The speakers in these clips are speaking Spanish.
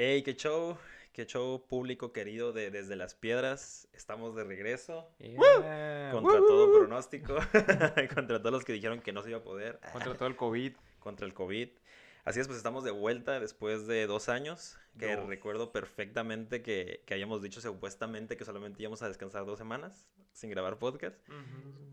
Hey, qué show, qué show público querido de Desde las Piedras. Estamos de regreso. Yeah. Contra todo pronóstico. contra todos los que dijeron que no se iba a poder. Contra todo el COVID. Contra el COVID. Así es, pues estamos de vuelta después de dos años. Que recuerdo perfectamente que, que habíamos dicho supuestamente que solamente íbamos a descansar dos semanas sin grabar podcast.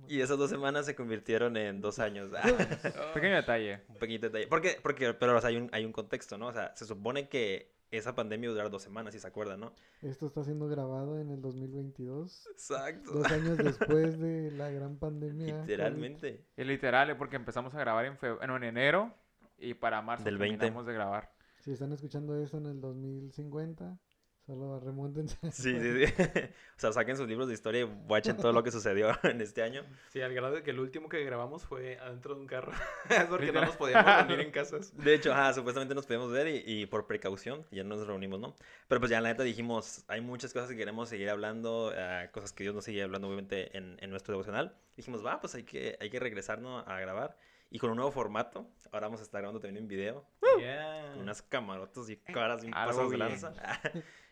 Y esas dos semanas se convirtieron en dos años. Pequeño detalle. Un pequeñito detalle. Porque, porque, pero o sea, hay, un, hay un contexto, ¿no? O sea, se supone que esa pandemia durar dos semanas, si se acuerdan, ¿no? Esto está siendo grabado en el 2022, Exacto. dos años después de la gran pandemia. Literalmente. Es literal, eh, porque empezamos a grabar en, feb- no, en enero y para marzo Del 20. terminamos de grabar. Si están escuchando eso en el 2050, solo remóntense. Sí, sí, sí. o sea, saquen sus libros de historia y watchen todo lo que sucedió en este año. Sí, al grado de que el último que grabamos fue adentro de un carro. es porque no nos podíamos reunir en casas. De hecho, ajá, supuestamente nos podíamos ver y, y por precaución ya no nos reunimos, ¿no? Pero pues ya la neta dijimos, hay muchas cosas que queremos seguir hablando, eh, cosas que Dios nos sigue hablando obviamente en, en nuestro devocional. Dijimos, va, pues hay que, hay que regresarnos a grabar. Y con un nuevo formato, ahora vamos a estar grabando también en video, Yeah. con unas camarotas y caras bien pasadas de lanza.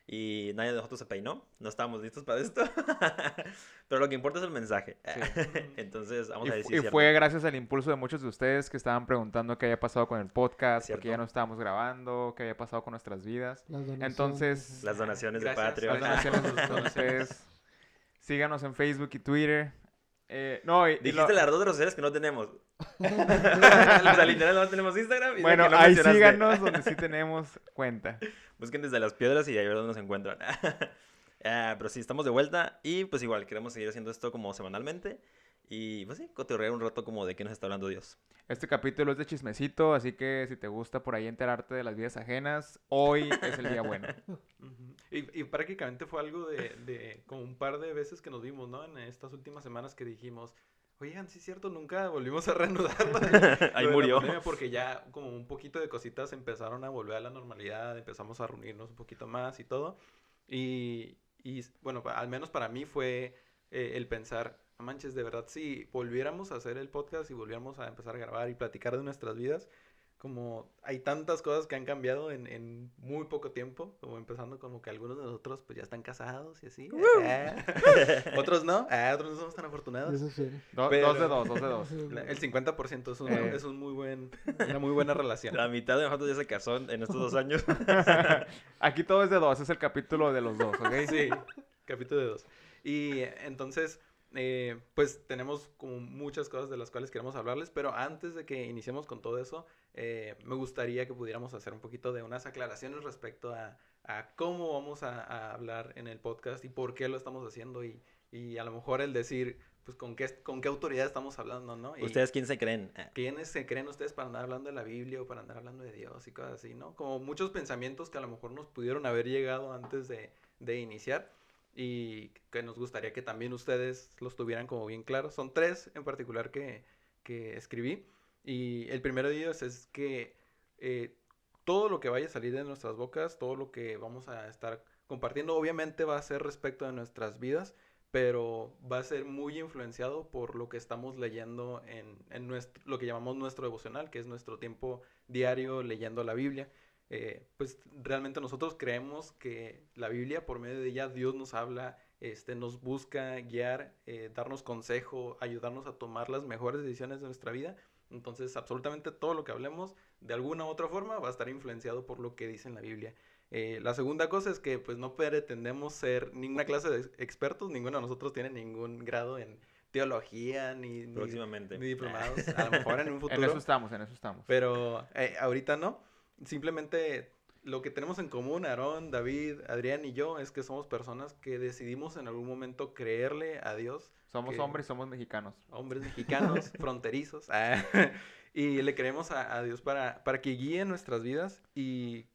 Y nadie de nosotros se peinó, no estábamos listos para esto. Pero lo que importa es el mensaje. Entonces, vamos Y, a decir y cierto. fue gracias al impulso de muchos de ustedes que estaban preguntando qué había pasado con el podcast, porque ya no estábamos grabando, qué había pasado con nuestras vidas. Las donaciones, Entonces, Las donaciones de Gracias. Patreon. Las donaciones de ustedes. Síganos en Facebook y Twitter. Eh, no, y- Dijiste lo- las dos redes sociales que no tenemos. o sea, literal no tenemos Instagram. y Bueno, no ahí síganos donde sí tenemos cuenta. Busquen desde las piedras y ahí dónde nos encuentran. Ah, pero sí, estamos de vuelta y pues igual queremos seguir haciendo esto como semanalmente. Y pues sí, cotorrear un rato como de qué nos está hablando Dios. Este capítulo es de chismecito, así que si te gusta por ahí enterarte de las vidas ajenas, hoy es el día bueno. Y, y prácticamente fue algo de, de como un par de veces que nos vimos, ¿no? En estas últimas semanas que dijimos, oigan, sí es cierto, nunca volvimos a reanudarlo. Ahí murió. porque ya como un poquito de cositas empezaron a volver a la normalidad, empezamos a reunirnos un poquito más y todo. Y, y bueno, al menos para mí fue eh, el pensar, "No manches, de verdad, si volviéramos a hacer el podcast y volviéramos a empezar a grabar y platicar de nuestras vidas, como hay tantas cosas que han cambiado en, en muy poco tiempo, como empezando como que algunos de nosotros pues ya están casados y así. ah, otros no, ah, otros no somos tan afortunados. Eso es chévere. Do- Pero- Dos de dos, dos de dos. El 50% es, un, Eh. es un muy buen, una muy buena relación. La mitad de nosotros ya se casó en estos dos años. Aquí todo es de dos, es el capítulo de los dos, ¿ok? Sí, capítulo de dos. Y eh, entonces, eh, pues tenemos como muchas cosas de las cuales queremos hablarles, pero antes de que iniciemos con todo eso, eh, me gustaría que pudiéramos hacer un poquito de unas aclaraciones respecto a, a cómo vamos a, a hablar en el podcast y por qué lo estamos haciendo y, y a lo mejor el decir, pues con qué, con qué autoridad estamos hablando, ¿no? Y- ¿Ustedes quién se creen? Ah, ¿Quiénes se creen ustedes para andar hablando de la Biblia o para andar hablando de Dios y cosas así, ¿no? Como muchos pensamientos que a lo mejor nos pudieron haber llegado antes de, de iniciar y que nos gustaría que también ustedes los tuvieran como bien claros. Son tres en particular que, que escribí y el primero de ellos es que eh, todo lo que vaya a salir de nuestras bocas, todo lo que vamos a estar compartiendo, obviamente va a ser respecto de nuestras vidas, pero va a ser muy influenciado por lo que estamos leyendo en, en nuestro, lo que llamamos nuestro devocional, que es nuestro tiempo diario leyendo la Biblia. Eh, pues realmente nosotros creemos que la Biblia, por medio de ella, Dios nos habla, este, nos busca guiar, eh, darnos consejo, ayudarnos a tomar las mejores decisiones de nuestra vida. Entonces, absolutamente todo lo que hablemos, de alguna u otra forma, va a estar influenciado por lo que dice en la Biblia. Eh, la segunda cosa es que pues no pretendemos ser ninguna clase de expertos, ninguno de nosotros tiene ningún grado en teología ni, ni, Próximamente. ni diplomados, a lo mejor en un En futuro, eso estamos, en eso estamos. pero eh, ahorita no. Simplemente lo que tenemos en común, Aarón, David, Adrián y yo, es que somos personas que decidimos en algún momento creerle a Dios, Somos que- hombres y somos mexicanos. hombres mexicanos, fronterizos, ah, y le creemos a, a Dios para, para que guíe nuestras vidas y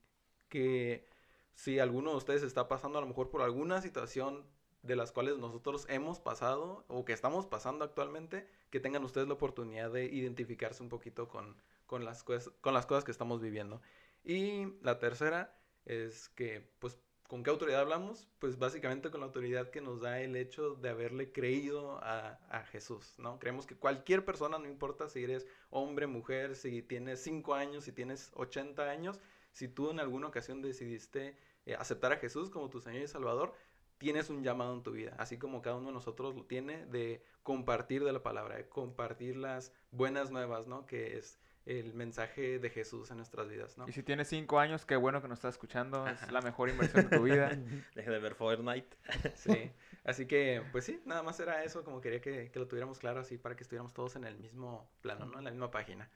que si alguno de ustedes está pasando a lo mejor por alguna situación de las cuales nosotros hemos pasado o que estamos pasando actualmente, que tengan ustedes la oportunidad de identificarse un poquito con, con, las, con las cosas que estamos viviendo. Y la tercera es que, pues, ¿con qué autoridad hablamos? Pues básicamente con la autoridad que nos da el hecho de haberle creído a, a Jesús, ¿no? Creemos que cualquier persona, no importa si eres hombre, mujer, si tienes 5 años, si tienes 80 años, Si tú en alguna ocasión decidiste eh, aceptar a Jesús como tu Señor y Salvador, tienes un llamado en tu vida, así como cada uno de nosotros lo tiene, de compartir de la palabra, de compartir las buenas nuevas, ¿no? Que es el mensaje de Jesús en nuestras vidas, ¿no? Y si tienes cinco años, qué bueno que nos estás escuchando. Ajá. Es la mejor inversión de tu vida. Deje de ver Fortnite. Sí, así que, pues sí, nada más era eso, como quería que, que lo tuviéramos claro así para que estuviéramos todos en el mismo plano, ¿no? En la misma página.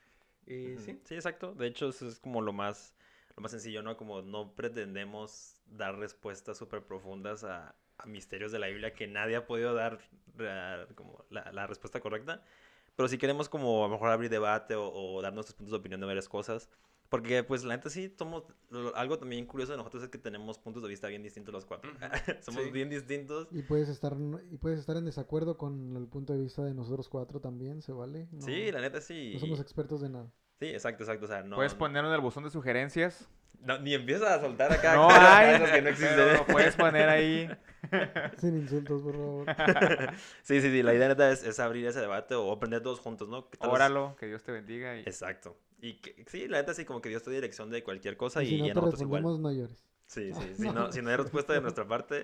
Y sí, Sí, exacto. De hecho, eso es como lo más, lo más sencillo, ¿no? Como no pretendemos dar respuestas súper profundas a, a misterios de la Biblia que nadie ha podido dar como la, la respuesta correcta. Pero si queremos como a lo mejor abrir debate o, o dar nuestros puntos de opinión de varias cosas. Porque pues la neta sí somos, algo también curioso de nosotros es que tenemos puntos de vista bien distintos los cuatro. Somos Sí. bien distintos. Y puedes estar y puedes estar en desacuerdo con el punto de vista de nosotros cuatro también, ¿se vale? No, Sí, la neta sí. no somos expertos de nada. Sí, exacto, exacto. O sea, no, Puedes ponerlo en el buzón de sugerencias. No- ni empiezas a soltar acá No cosas hay. que no existen. lo puedes poner ahí. Sin insultos, por favor. Sí, sí, sí, la idea neta es, es abrir ese debate o aprender todos juntos, ¿no? Óralo, que Dios te bendiga. Y... Exacto. Y que, sí, la neta sí, como que Dios te dirección de cualquier cosa Y y, si y no nosotros igual. respondemos, no llores. Sí, sí, si no, si no hay respuesta de nuestra parte,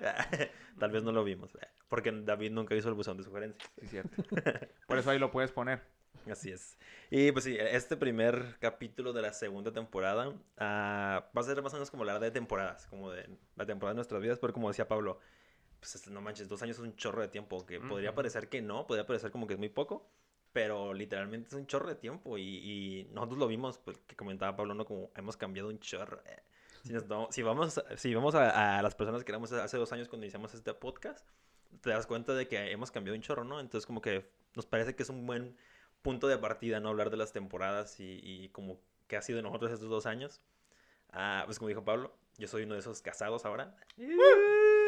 tal vez no lo vimos. Porque David nunca hizo el buzón de sugerencias. Sí, cierto. Por eso ahí lo puedes poner. Así es. Y pues sí, este primer capítulo de la segunda temporada ah, va a ser más o menos como hablar de temporadas, como de la temporada de nuestras vidas, pero como decía Pablo, pues este, no manches, dos años es un chorro de tiempo, que podría parecer que no, podría parecer como que es muy poco, pero literalmente es un chorro de tiempo y, y nosotros lo vimos, pues, que comentaba Pablo, ¿no? Como hemos cambiado un chorro. Si, nos si vamos, si vamos a, a las personas que éramos hace dos años cuando iniciamos este podcast, te das cuenta de que hemos cambiado un chorro, ¿no? Entonces como que nos parece que es un buen punto de partida, ¿no? Hablar de las temporadas y, como que ha sido nosotros estos dos años. Ah, pues como dijo Pablo, yo soy uno de esos casados ahora.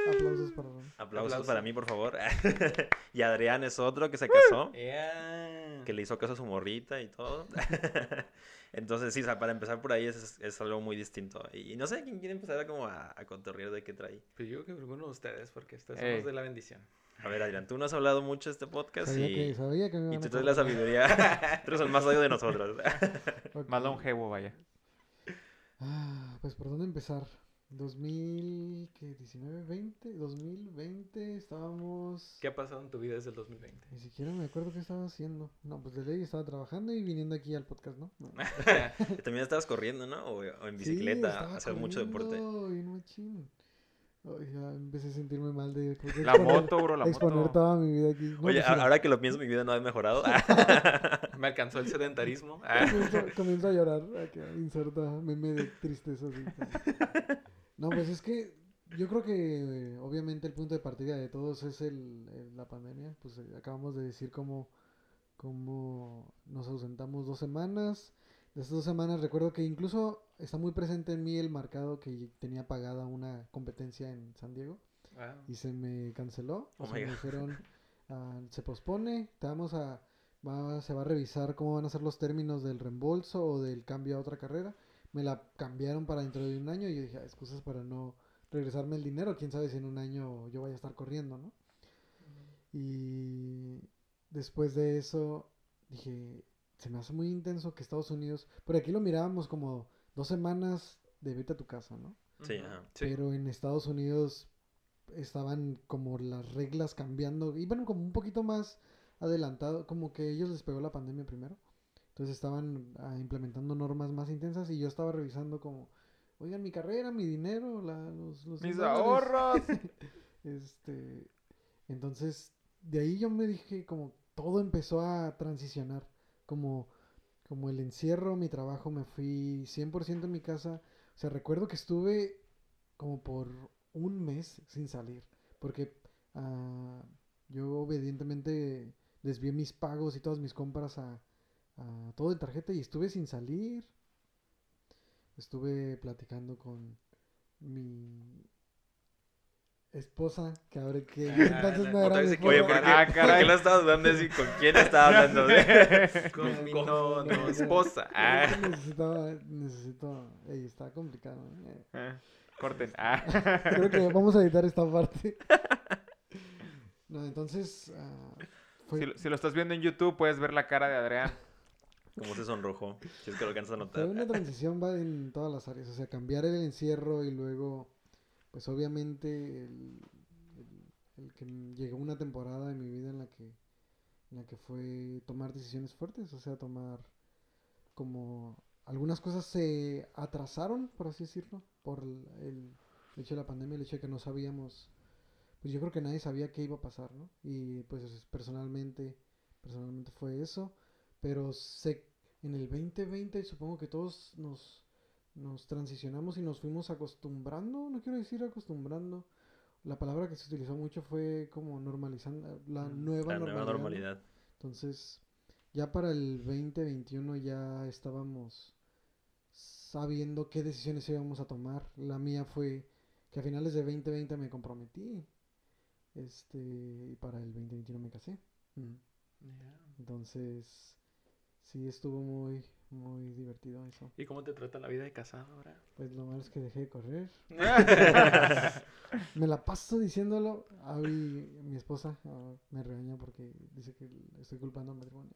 Aplausos para Ron. Aplausos Aplauso. para mí, por favor. y Adrián es otro que se casó, Yeah. que le hizo caso a su morrita y todo. Entonces, sí, o sea, para empezar por ahí es, es algo muy distinto. Y, no sé, ¿quién quiere empezar como a, a contorrear de qué trae? Pues yo creo que alguno de ustedes, porque ustedes Ey. son los de la bendición. A ver, Adrián, tú no has hablado mucho de este podcast Sabía, y, que, sabía que me y iban tú traes la sabiduría. tú eres el más sabio de nosotros. Más longevo, vaya. Ah, pues por dónde empezar. 2019, 20, 2020 estábamos. ¿Qué ha pasado en tu vida desde el 2020? Ni siquiera me acuerdo qué estaba haciendo. No, pues de ley estaba trabajando y viniendo aquí al podcast, ¿no? No. También estabas corriendo, ¿no? O, o en Sí, bicicleta, estaba hacer mucho deporte. bien machín. Ay, ya empecé a sentirme mal de La exponer- moto, bro, la exponer moto. toda mi vida aquí. No, Oye, pues, a- mira, ahora que lo pienso, mi vida no ha mejorado. Me alcanzó el sedentarismo. Comienzo, comienzo a llorar. Acá, inserta meme de tristeza. así. No, pues es que yo creo que obviamente el punto de partida de todos es el, el- la pandemia. Pues eh, acabamos de decir cómo, cómo nos ausentamos dos semanas. De estas dos semanas recuerdo que incluso está muy presente en mí el marcado que tenía pagada una competencia en San Diego Ah. y se me canceló. O Oh sea, my me dijeron, ah, se pospone, te vamos a, va- se va a revisar cómo van a ser los términos del reembolso o del cambio a otra carrera. Me la cambiaron para dentro de un año y yo dije, "Ah, excusas para no regresarme el dinero, quién sabe si en un año yo vaya a estar corriendo, ¿no? Y después de eso dije, se me hace muy intenso que Estados Unidos, por aquí lo mirábamos como dos semanas de vete a tu casa, ¿no? Sí, ajá. Sí. Pero en Estados Unidos estaban como las reglas cambiando, iban como un poquito más adelantado, como que ellos les pegó la pandemia primero. Entonces estaban ah, implementando normas más intensas y yo estaba revisando como, oigan, mi carrera, mi dinero, la, los, los Mis 100 dólares". ahorros. Este, entonces, de ahí yo me dije como todo empezó a transicionar, como, como el encierro, mi trabajo, me fui 100% en mi casa. O sea, recuerdo que estuve como por un mes sin salir, porque ah, yo obedientemente desvié mis pagos y todas mis compras a, a todo de tarjeta y estuve sin salir. Estuve platicando con mi esposa, que ahora que Ah, entonces no era mi esposa. Oye, ¿por qué, Ah, ¿por qué lo estabas de si con quién estaba hablando? Con mi No, no, esposa. Es Ah. que necesitaba, necesito, ey, está complicado. ¿eh? Eh, Corten. Ah. Creo que vamos a editar esta parte. No, entonces, ah, fue- Si, lo- si lo estás viendo en YouTube, puedes ver la cara de Adrián. Cómo se sonrojó. Si es que lo alcanzas a notar. una transición va en todas las áreas, o sea, cambiar el encierro y luego, pues obviamente el, el- el que llegó una temporada en mi vida en la que, en la que fue tomar decisiones fuertes, o sea, tomar como algunas cosas se atrasaron, por así decirlo, por el, el hecho de la pandemia, el hecho de que no sabíamos, pues yo creo que nadie sabía qué iba a pasar, ¿no? Y pues personalmente, personalmente fue eso, pero sé en el 2020 supongo que todos nos, nos transicionamos y nos fuimos acostumbrando, no quiero decir acostumbrando, la palabra que se utilizó mucho fue como normalizando, la Mm, nueva La nueva normalidad. ¿no? normalidad. Entonces, ya para el 2021 ya estábamos sabiendo qué decisiones íbamos a tomar. La mía fue que a finales de 2020 me comprometí. Este, y para el 2021 me casé. Mm. Entonces, sí estuvo muy, muy divertido eso. ¿Y cómo te trata la vida de casado ahora? Pues lo malo es que dejé de correr. Me la paso diciéndolo. Abby, mi esposa, ah, me regaña porque dice que estoy culpando al matrimonio.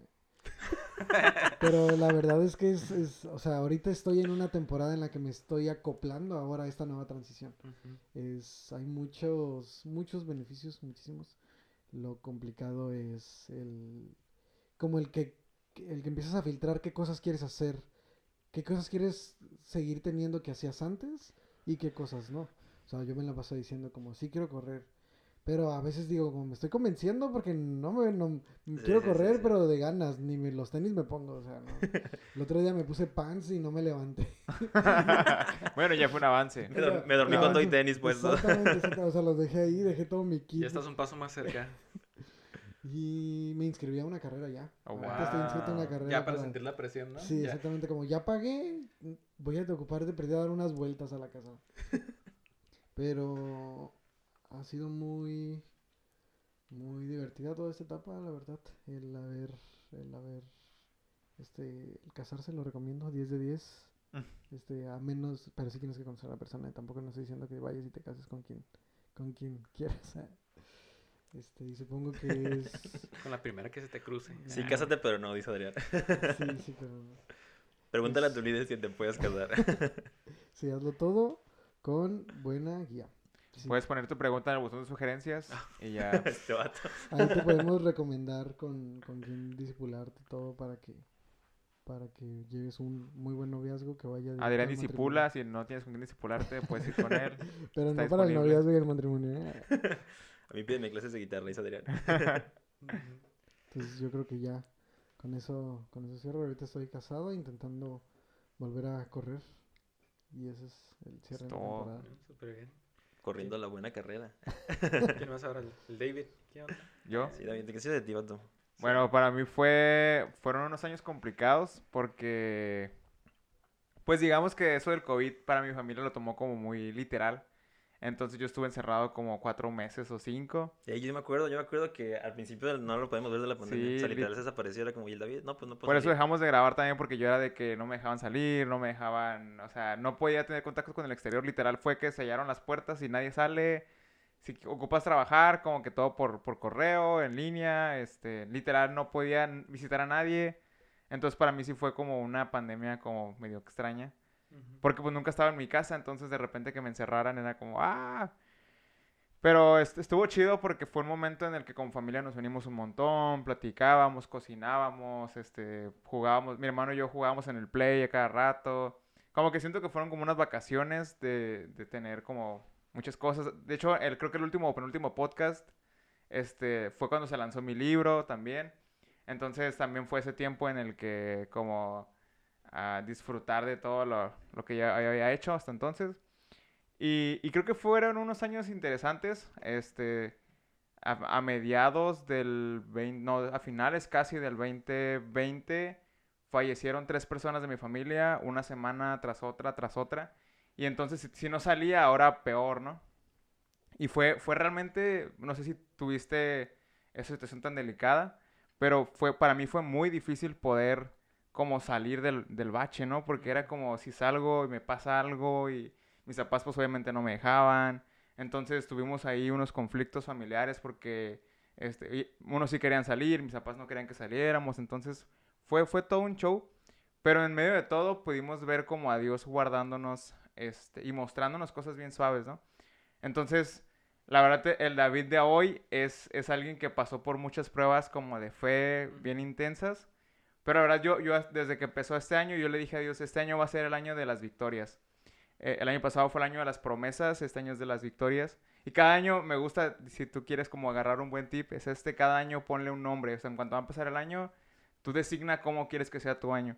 Pero la verdad es que es, es- o sea, ahorita estoy en una temporada en la que me estoy acoplando ahora a esta nueva transición. Es, hay muchos, muchos beneficios, muchísimos. Lo complicado es el, como el que, el que empiezas a filtrar qué cosas quieres hacer, qué cosas quieres seguir teniendo que hacías antes y qué cosas no. O sea, yo me la paso diciendo como, sí quiero correr. Pero a veces digo, como me estoy convenciendo porque no me no, quiero sí, correr, sí. pero de ganas, ni me- los tenis me pongo, o sea, no. El otro día me puse pants y no me levanté. bueno, ya fue un avance. Me, dor- me dormí con todo y tenis puesto. Exactamente, exactamente, o sea, los dejé ahí, dejé todo mi kit. Ya estás un paso más cerca. Y me inscribí a una carrera ya. Oh, Ahorita estoy inscrito en la wow. carrera. Ya para sentir la presión, ¿no? Sí, Ya. exactamente. Como ya pagué, voy a ocupar de perder a dar unas vueltas a la casa. Pero ha sido muy, muy divertida toda esta etapa, la verdad. El haber, el haber, este, el casarse lo recomiendo, 10 de 10. Mm. Este, a menos, pero sí tienes que conocer a la persona. Tampoco no estoy diciendo que vayas y te cases con quien, con quien quieras. Este, y supongo que es, Con la primera que se te cruce. Sí, cásate, pero no, dice Adrián. sí, sí, pero Pregúntale a tu líder si te puedes casar. Sí, hazlo todo con buena guía. Sí. Puedes poner tu pregunta en el botón de sugerencias y ya. este vato. Ahí te podemos recomendar con, con quién disipularte todo para que para que lleves un muy buen noviazgo que vaya directo Adrián disipula, si no tienes con quién disipularte, puedes ir con él. Pero está no para el noviazgo y el matrimonio. ¿eh? A mí pídeme clases de guitarra, dice Adrián. Entonces yo creo que ya con eso con eso cierro. Ahorita estoy casado intentando volver a correr y ese es el cierre de la temporada. Súper bien. Corriendo la buena carrera. ¿Quién más ahora? El David. ¿Qué onda? ¿Yo? Sí, David, ¿qué de ti, vato? Bueno, para mí fue fueron unos años complicados porque pues digamos que eso del COVID para mi familia lo tomó como muy literal. Entonces yo estuve encerrado como cuatro meses o cinco. Y ahí yo me acuerdo, yo me acuerdo que al principio no lo podemos ver de la pandemia. Sí, o sea, literal se desapareció, era como, ¿y el David? No, pues no puedo Por eso salir". dejamos de grabar también porque yo era de que no me dejaban salir, no me dejaban, o sea, no podía tener contacto con el exterior. Literal fue que sellaron las puertas y nadie sale. Si ocupas trabajar, como que todo por, por correo, en línea, este, literal no podían visitar a nadie. Entonces para mí sí fue como una pandemia como medio extraña. Porque pues nunca estaba en mi casa, entonces de repente que me encerraran era como, ¡ah! Pero est- estuvo chido porque fue un momento en el que como familia nos unimos un montón, platicábamos, cocinábamos, este, jugábamos, mi hermano y yo jugábamos en el play a cada rato. Como que siento que fueron como unas vacaciones de, de tener como muchas cosas. De hecho, el, creo que el último o penúltimo podcast este, fue cuando se lanzó mi libro también. Entonces también fue ese tiempo en el que como a disfrutar de todo lo, lo que ya había hecho hasta entonces. Y, creo que fueron unos años interesantes, este, a, mediados del 20, no, a finales casi del 2020, fallecieron tres personas de mi familia, una semana tras otra, tras otra. Y entonces, si, si no salía, ahora peor, ¿no? Y fue, fue realmente, no sé si tuviste esa situación tan delicada, pero fue, para mí fue muy difícil poder como salir del, del bache, ¿no? Porque era como si salgo y me pasa algo y mis papás pues obviamente no me dejaban. Entonces tuvimos ahí unos conflictos familiares porque este, unos sí querían salir, mis papás no querían que saliéramos. Entonces fue, fue todo un show. Pero en medio de todo pudimos ver como a Dios guardándonos este, y mostrándonos cosas bien suaves, ¿no? Entonces, la verdad, el David de hoy es, es alguien que pasó por muchas pruebas como de fe bien intensas. Pero la verdad, yo, yo desde que empezó este año, yo le dije a Dios, este año va a ser el año de las victorias. Eh, el año pasado fue el año de las promesas, este año es de las victorias. Y cada año me gusta, si tú quieres como agarrar un buen tip, es este, cada año ponle un nombre. O sea, en cuanto va a empezar el año, tú designa cómo quieres que sea tu año.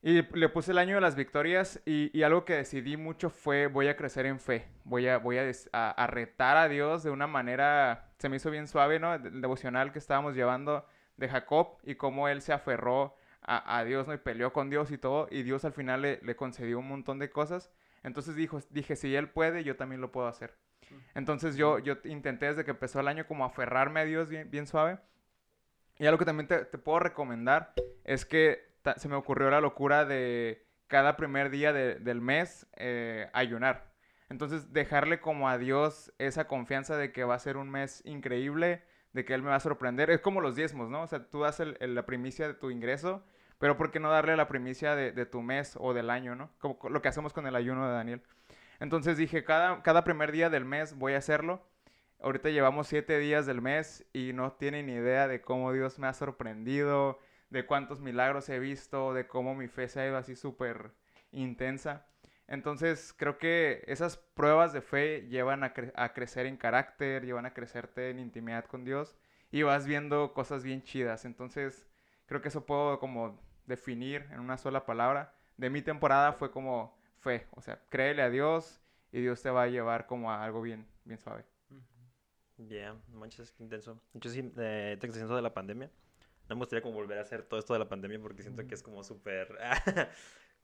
Y le puse el año de las victorias y, y algo que decidí mucho fue voy a crecer en fe, voy a, voy a, a retar a Dios de una manera, se me hizo bien suave, ¿no? El devocional que estábamos llevando de Jacob y cómo él se aferró a, a Dios, ¿no? Y peleó con Dios y todo, y Dios al final le, le concedió un montón de cosas. Entonces dijo, dije, si él puede, yo también lo puedo hacer. Entonces yo, yo intenté desde que empezó el año como aferrarme a Dios bien, bien suave. Y algo que también te, te puedo recomendar es que se me ocurrió la locura de cada primer día de- del mes eh, ayunar. Entonces dejarle como a Dios esa confianza de que va a ser un mes increíble, de que Él me va a sorprender. Es como los diezmos, ¿no? O sea, tú das el- la primicia de tu ingreso, pero ¿por qué no darle la primicia de, de tu mes o del año, ¿no? Como co- lo que hacemos con el ayuno de Daniel. Entonces dije, cada, cada primer día del mes voy a hacerlo. Ahorita llevamos siete días del mes y no tienen idea de cómo Dios me ha sorprendido, de cuántos milagros he visto, de cómo mi fe se ha ido así súper intensa. Entonces creo que esas pruebas de fe llevan a, cre- a crecer en carácter, llevan a crecerte en intimidad con Dios y vas viendo cosas bien chidas. Entonces creo que eso puedo como definir en una sola palabra. De mi temporada fue como fe, o sea, créele a Dios y Dios te va a llevar como a algo bien, bien suave. Ya, manches, qué intenso. Yo sí, eh, te de la pandemia. No me gustaría como volver a hacer todo esto de la pandemia porque siento que es como súper...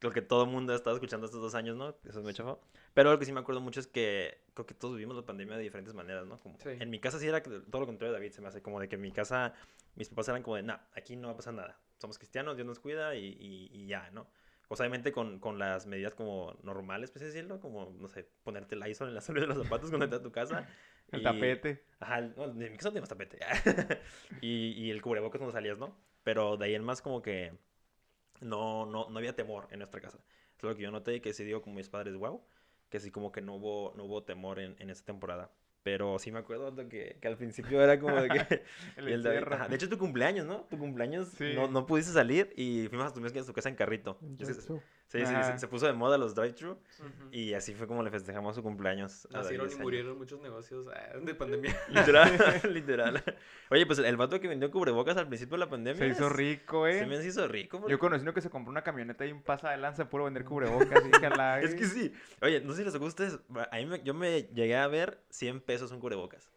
lo que todo el mundo ha estado escuchando estos dos años, ¿no? Eso me chafó. Pero lo que sí me acuerdo mucho es que creo que todos vivimos la pandemia de diferentes maneras, ¿no? Como Sí. En mi casa sí era todo lo contrario de David, se me hace como de que en mi casa mis papás eran como de, nah, aquí no va a pasar nada. Somos cristianos, Dios nos cuida y, y- y ya, ¿no? O sea, obviamente con, con las medidas como normales, pues decirlo, como, no sé, ponerte el ISO en la suela de los zapatos cuando entras a tu casa. El y- tapete. Ajá, no, en mi casa no teníamos tapete. y, y el cubrebocas cuando salías, ¿no? Pero de ahí en más como que no, no, no había temor en nuestra casa. Es lo que yo noté y que sí digo con mis padres, wow, que sí como que no hubo, no hubo temor en, en esta temporada. Pero sí me acuerdo de que, que al principio era como de que... El y el David- ajá, de hecho, tu cumpleaños, ¿no? Tu cumpleaños Sí. no, no pudiste salir y fuimos a tu, a tu casa en carrito. En Sí, sí, se- se puso de moda los drive-thru y así fue como le festejamos su cumpleaños. Nacieron y murieron muchos negocios ah, de pandemia. Literal, literal. Oye, pues el, vato que vendió cubrebocas al principio de la pandemia. Se hizo rico, ¿eh? Se me hizo rico. porque- Yo conocí uno que se compró una camioneta y un pasa de lanza puro vender cubrebocas. y jala, Es que sí. Oye, no sé si les gusta ustedes. A mí me- yo me llegué a ver 100 pesos un cubrebocas.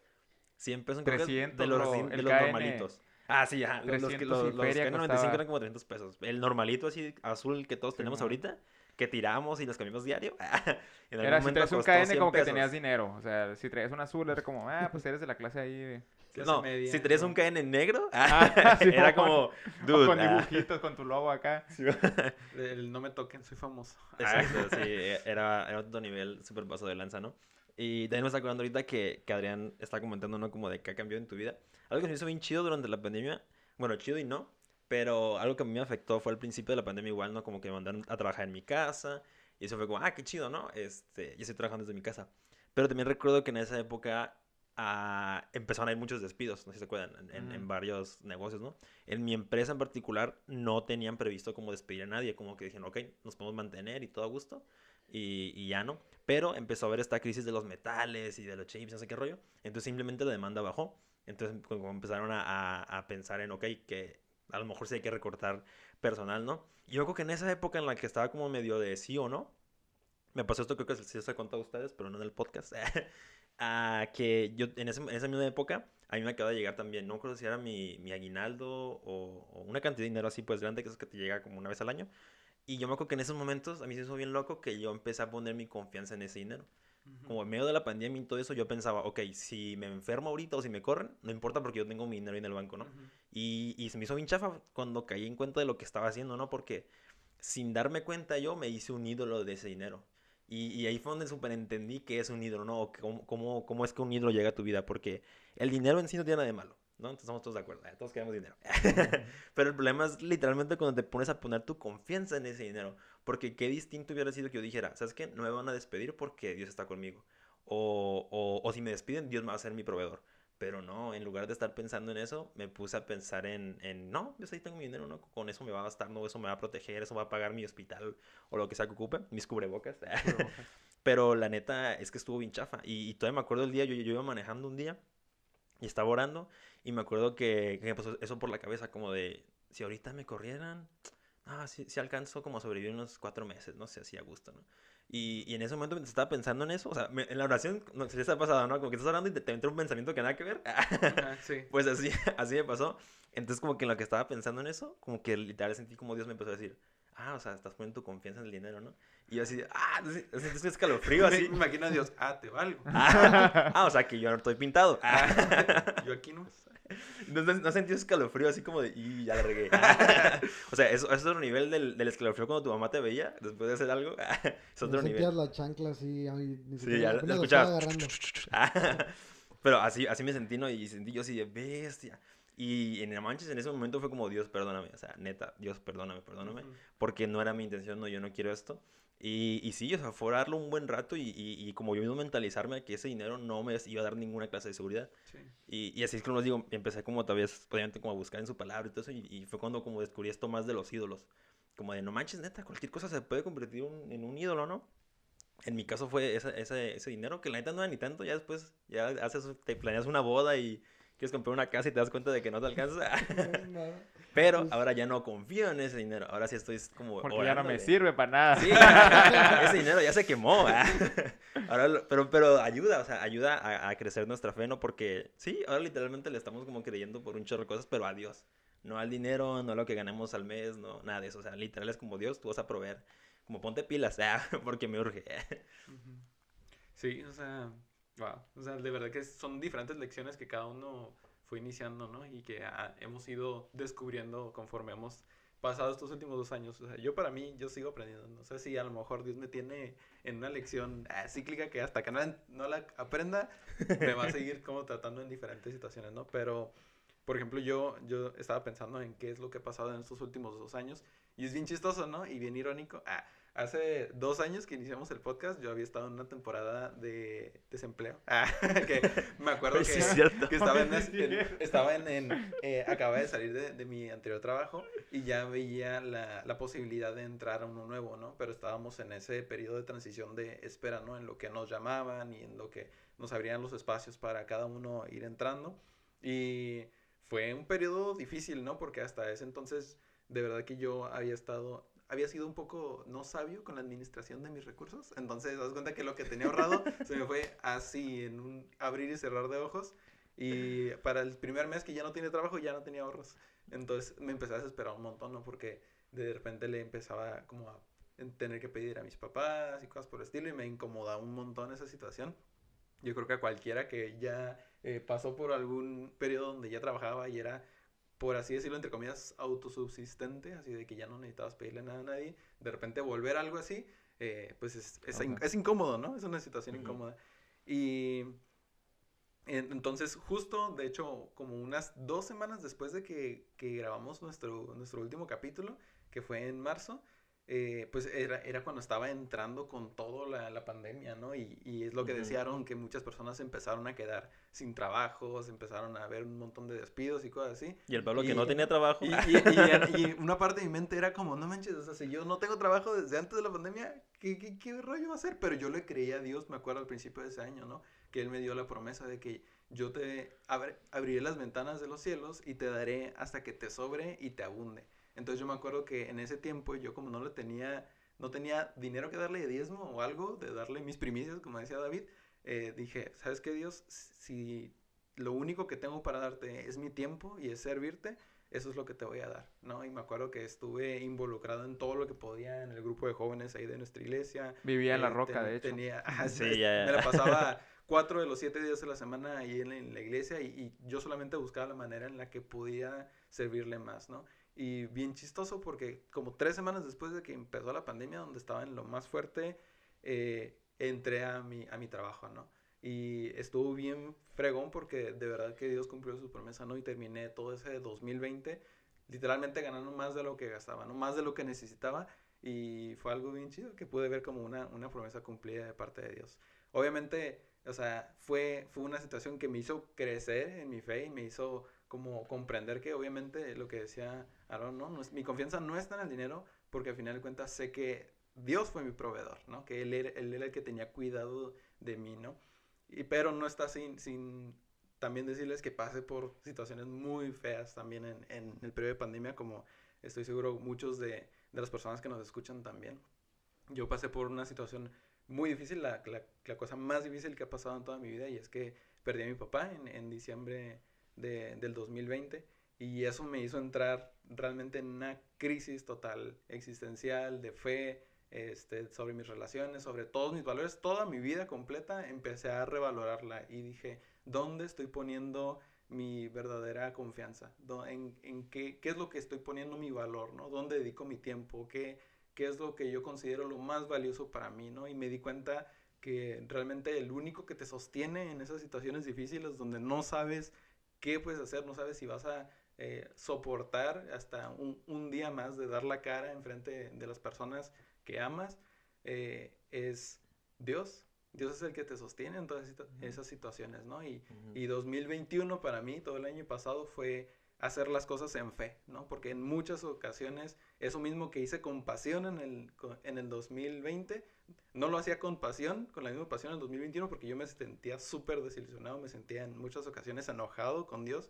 100 pesos un cubrebocas 300, de los, bro, recién- de los normalitos. Ah, sí, ajá. Los, los, que- 300 y los, los feria KN95 costaba. eran como 300 pesos. El normalito así azul que todos tenemos Simón. ahorita, que tiramos y los cambiamos diario. en Era si traes un KN 100 como que pesos. tenías dinero. O sea, si traías un azul era como, ah, pues eres de la clase ahí. de- Clase No, media, si tenías ¿no? un KN negro, Ah, era como, O dude. con ah. dibujitos, con tu logo acá. El no me toquen, soy famoso. Exacto, sí, era, era otro nivel súper paso de lanza, ¿no? Y también me está acordando ahorita que, que Adrián está comentando, ¿no? Como de que ha cambiado en tu vida. Algo que se me hizo bien chido durante la pandemia, bueno, chido y no, pero algo que a mí me afectó fue al principio de la pandemia igual, ¿no? Como que me mandaron a trabajar en mi casa y eso fue como, ah, qué chido, ¿no? Este, yo estoy trabajando desde mi casa. Pero también recuerdo que en esa época ah, empezaron a ir muchos despidos, no sé si se acuerdan, en, en- en varios negocios, ¿no? En mi empresa en particular no tenían previsto como despedir a nadie, como que dijeron, ok, nos podemos mantener y todo a gusto, y, y ya no. Pero empezó a haber esta crisis de los metales y de los chips, no sé qué rollo, entonces simplemente la demanda bajó. Entonces como empezaron a, a- a pensar en, ok, que a lo mejor sí hay que recortar personal, ¿no? Y yo creo que en esa época en la que estaba como medio de sí o no, me pasó esto, creo que sí se ha contado a ustedes, pero no en el podcast. ah, que yo en, ese- en esa misma época, a mí me acaba de llegar también, no creo si era mi, mi aguinaldo o, o una cantidad de dinero así pues grande, que es que te llega como una vez al año. Y yo me acuerdo que en esos momentos a mí se hizo bien loco que yo empecé a poner mi confianza en ese dinero. Como en medio de la pandemia y todo eso, yo pensaba, ok, si me enfermo ahorita o si me corren, no importa porque yo tengo mi dinero en el banco, ¿no? Ujú. Y, y se me hizo bien chafa cuando caí en cuenta de lo que estaba haciendo, ¿no? Porque sin darme cuenta yo me hice un ídolo de ese dinero. Y, y ahí fue donde súper entendí que es un ídolo, ¿no? O cómo, cómo, cómo es que un ídolo llega a tu vida. Porque el dinero en sí no tiene nada de malo. ¿no? Entonces estamos todos de acuerdo, eh, todos queremos dinero. Pero el problema es literalmente cuando te pones a poner tu confianza en ese dinero. Porque qué distinto hubiera sido que yo dijera, ¿sabes qué? No me van a despedir porque Dios está conmigo. O, o, o si me despiden, Dios me va a ser mi proveedor. Pero no, en lugar de estar pensando en eso, me puse a pensar en, en no, yo ahí tengo mi dinero, ¿no? Con eso me va a gastar, no, eso me va a proteger, eso va a pagar mi hospital o lo que sea que ocupe, mis cubrebocas. Pero la neta es que estuvo bien chafa. Y, y todavía me acuerdo el día, yo, yo iba manejando un día y estaba orando y me acuerdo que, que me pasó eso por la cabeza, como de, si ahorita me corrieran, ah, sí, sí alcanzo como a sobrevivir unos cuatro meses, no sé, así a gusto, ¿no? Y, y en ese momento estaba pensando en eso, o sea, me, en la oración, no sé si te ha pasado, ¿no? Como que estás orando y te, te entra un pensamiento que nada que ver. Ajá, sí. Pues así, así me pasó. Entonces como que en lo que estaba pensando en eso, como que literal sentí como Dios me empezó a decir, ah, o sea, estás poniendo tu confianza en el dinero, ¿no? Y yo así, ah, entonces, escalofrío Me así. imagino a Dios, ah, te valgo. Ah, ah, o sea, que yo no estoy pintado. Ah. Yo aquí no. No, no, no sentí ese escalofrío así como de, y ya la regué. o sea, eso, eso es otro nivel del, del escalofrío cuando tu mamá te veía después de hacer algo. es No otro nivel. sentías la chancla así, ay, ni Sí, ya la lo escuchabas. Ah, Pero así, así me sentí, ¿no? Y sentí yo así de bestia. Y en el manches en ese momento fue como, Dios, perdóname. O sea, neta, Dios, perdóname, perdóname. Ujú. Porque no era mi intención, no, yo no quiero esto. Y, y sí, o sea, fue un buen rato y, y, y como yo mismo mentalizarme que ese dinero no me iba a dar ninguna clase de seguridad. Sí. Y, y así es que les digo, empecé como todavía, obviamente, como a buscar en su palabra y todo eso. Y, y fue cuando como descubrí esto más de los ídolos. Como de, no manches, neta, cualquier cosa se puede convertir un- en un ídolo, ¿no? En mi caso fue ese, ese, ese dinero, que la neta no era ni tanto, ya después, ya haces, te planeas una boda y quieres comprar una casa y te das cuenta de que no te alcanza. No. Pero Pues- ahora ya no confío en ese dinero, ahora sí estoy como... Porque ya no me orándole. sirve para nada. Sí, ese dinero ya se quemó. ¿ah? Ahora, pero, pero ayuda, o sea, ayuda a, a crecer nuestra fe, ¿no? Porque sí, ahora literalmente le estamos como creyendo por un chorro de cosas, pero a Dios. No al dinero, no a lo que ganemos al mes, no, nada de eso. O sea, literal es como Dios, tú vas a proveer. Como ponte pilas, ¿ah? porque me urge. Sí, o sea, wow. O sea, de verdad que son diferentes lecciones que cada uno fue iniciando, ¿no? Y que ah, hemos ido descubriendo conforme hemos pasado estos últimos dos años. O sea, yo para mí, yo sigo aprendiendo. No sé si a lo mejor Dios me tiene en una lección ah, cíclica que hasta que no, no la aprenda, me va a seguir como tratando en diferentes situaciones, ¿no? Pero, por ejemplo, yo, yo estaba pensando en qué es lo que ha pasado en estos últimos dos años. Y es bien chistoso, ¿no? Y bien irónico. Ah, Hace dos años que iniciamos el podcast, yo había estado en una temporada de desempleo. Ah, que me acuerdo que, sí es cierto. que estaba en, en- estaba en, en, eh, acababa de salir de, de mi anterior trabajo y ya veía la, la posibilidad de entrar a uno nuevo, ¿no? Pero estábamos en ese periodo de transición de espera, ¿no? En lo que nos llamaban y en lo que nos abrían los espacios para cada uno ir entrando. Y fue un periodo difícil, ¿no? Porque hasta ese entonces, de verdad que yo había estado, había sido un poco no sabio con la administración de mis recursos. Entonces, das cuenta que lo que tenía ahorrado se me fue así, en un abrir y cerrar de ojos. Y para el primer mes que ya no tiene trabajo, ya no tenía ahorros. Entonces me empecé a desesperar un montón, ¿no? Porque de repente le empezaba como a tener que pedir a mis papás y cosas por el estilo y me incomodaba un montón esa situación. Yo creo que a cualquiera que ya eh, pasó por algún periodo donde ya trabajaba y era, por así decirlo, entre comillas, autosubsistente, así de que ya no necesitabas pedirle nada a nadie, de repente volver a algo así, eh, pues es, es, es incómodo, ¿no? Es una situación incómoda. Y en- entonces, justo, de hecho, como unas dos semanas después de que, que grabamos nuestro, nuestro último capítulo, que fue en marzo, eh, pues era, era cuando estaba entrando con todo la, la pandemia, ¿no? Y, y es lo que Aaron, que muchas personas empezaron a quedar sin trabajos, empezaron a haber un montón de despidos y cosas así. Y el Pablo que no tenía trabajo. Y, una parte de mi mente era como, no manches, o sea, si yo no tengo trabajo desde antes de la pandemia, ¿qué, qué, qué rollo va a ser? Pero yo le creía a Dios, me acuerdo al principio de ese año, ¿no? Que Él me dio la promesa de que yo te abriré las ventanas de los cielos y te daré hasta que te sobre y te abunde. Entonces yo me acuerdo que en ese tiempo yo como no le tenía, no tenía dinero que darle de diezmo o algo, de darle mis primicias, como decía David, eh, dije, ¿sabes qué Dios? Si lo único que tengo para darte es mi tiempo y es servirte, eso es lo que te voy a dar, ¿no? Y me acuerdo que estuve involucrado en todo lo que podía en el grupo de jóvenes ahí de nuestra iglesia. Vivía en la Eh, roca, ten- de hecho. Tenía, Sí, es- ya, ya. Me la pasaba cuatro de los siete días de la semana ahí en, en la iglesia y, y yo solamente buscaba la manera en la que podía servirle más, ¿no? Y bien chistoso porque como tres semanas después de que empezó la pandemia, donde estaba en lo más fuerte, eh, entré a mi, a mi trabajo, ¿no? Y estuvo bien fregón porque de verdad que Dios cumplió su promesa, ¿no? Y terminé todo ese 2020 literalmente ganando más de lo que gastaba, ¿no? Más de lo que necesitaba. Y fue algo bien chido que pude ver como una, una promesa cumplida de parte de Dios. Obviamente, o sea, fue, fue una situación que me hizo crecer en mi fe y me hizo como comprender que obviamente lo que decía ¿no? es, mi confianza no está en el dinero porque al final de cuentas sé que Dios fue mi proveedor, ¿no? Que Él era, él era el que tenía cuidado de mí, ¿no? Y, pero no está sin, sin también decirles que pasé por situaciones muy feas también en, en el periodo de pandemia, como estoy seguro muchos de, de, las personas que nos escuchan también. Yo pasé por una situación muy difícil, la, la, la, cosa más difícil que ha pasado en toda mi vida, y es que perdí a mi papá en, en diciembre de, del 2020, y eso me hizo entrar realmente en una crisis total existencial, de fe, este, sobre mis relaciones, sobre todos mis valores, toda mi vida completa, empecé a revalorarla y dije, ¿dónde estoy poniendo mi verdadera confianza? ¿En, en qué, qué, es lo que estoy poniendo mi valor? ¿no? ¿Dónde dedico mi tiempo? ¿Qué, ¿Qué es lo que yo considero lo más valioso para mí? ¿no? Y me di cuenta que realmente el único que te sostiene en esas situaciones difíciles donde no sabes qué puedes hacer, no sabes si vas a eh, soportar hasta un, un, día más de dar la cara en frente de las personas que amas, eh, es Dios. Dios es el que te sostiene en todas esas situaciones, ¿no? Y, uh -huh. y 2021 para mí, todo el año pasado, fue hacer las cosas en fe, ¿no? Porque en muchas ocasiones, eso mismo que hice con pasión en el, en el 2020, no lo hacía con pasión, con la misma pasión en el 2021, porque yo me sentía súper desilusionado, me sentía en muchas ocasiones enojado con Dios.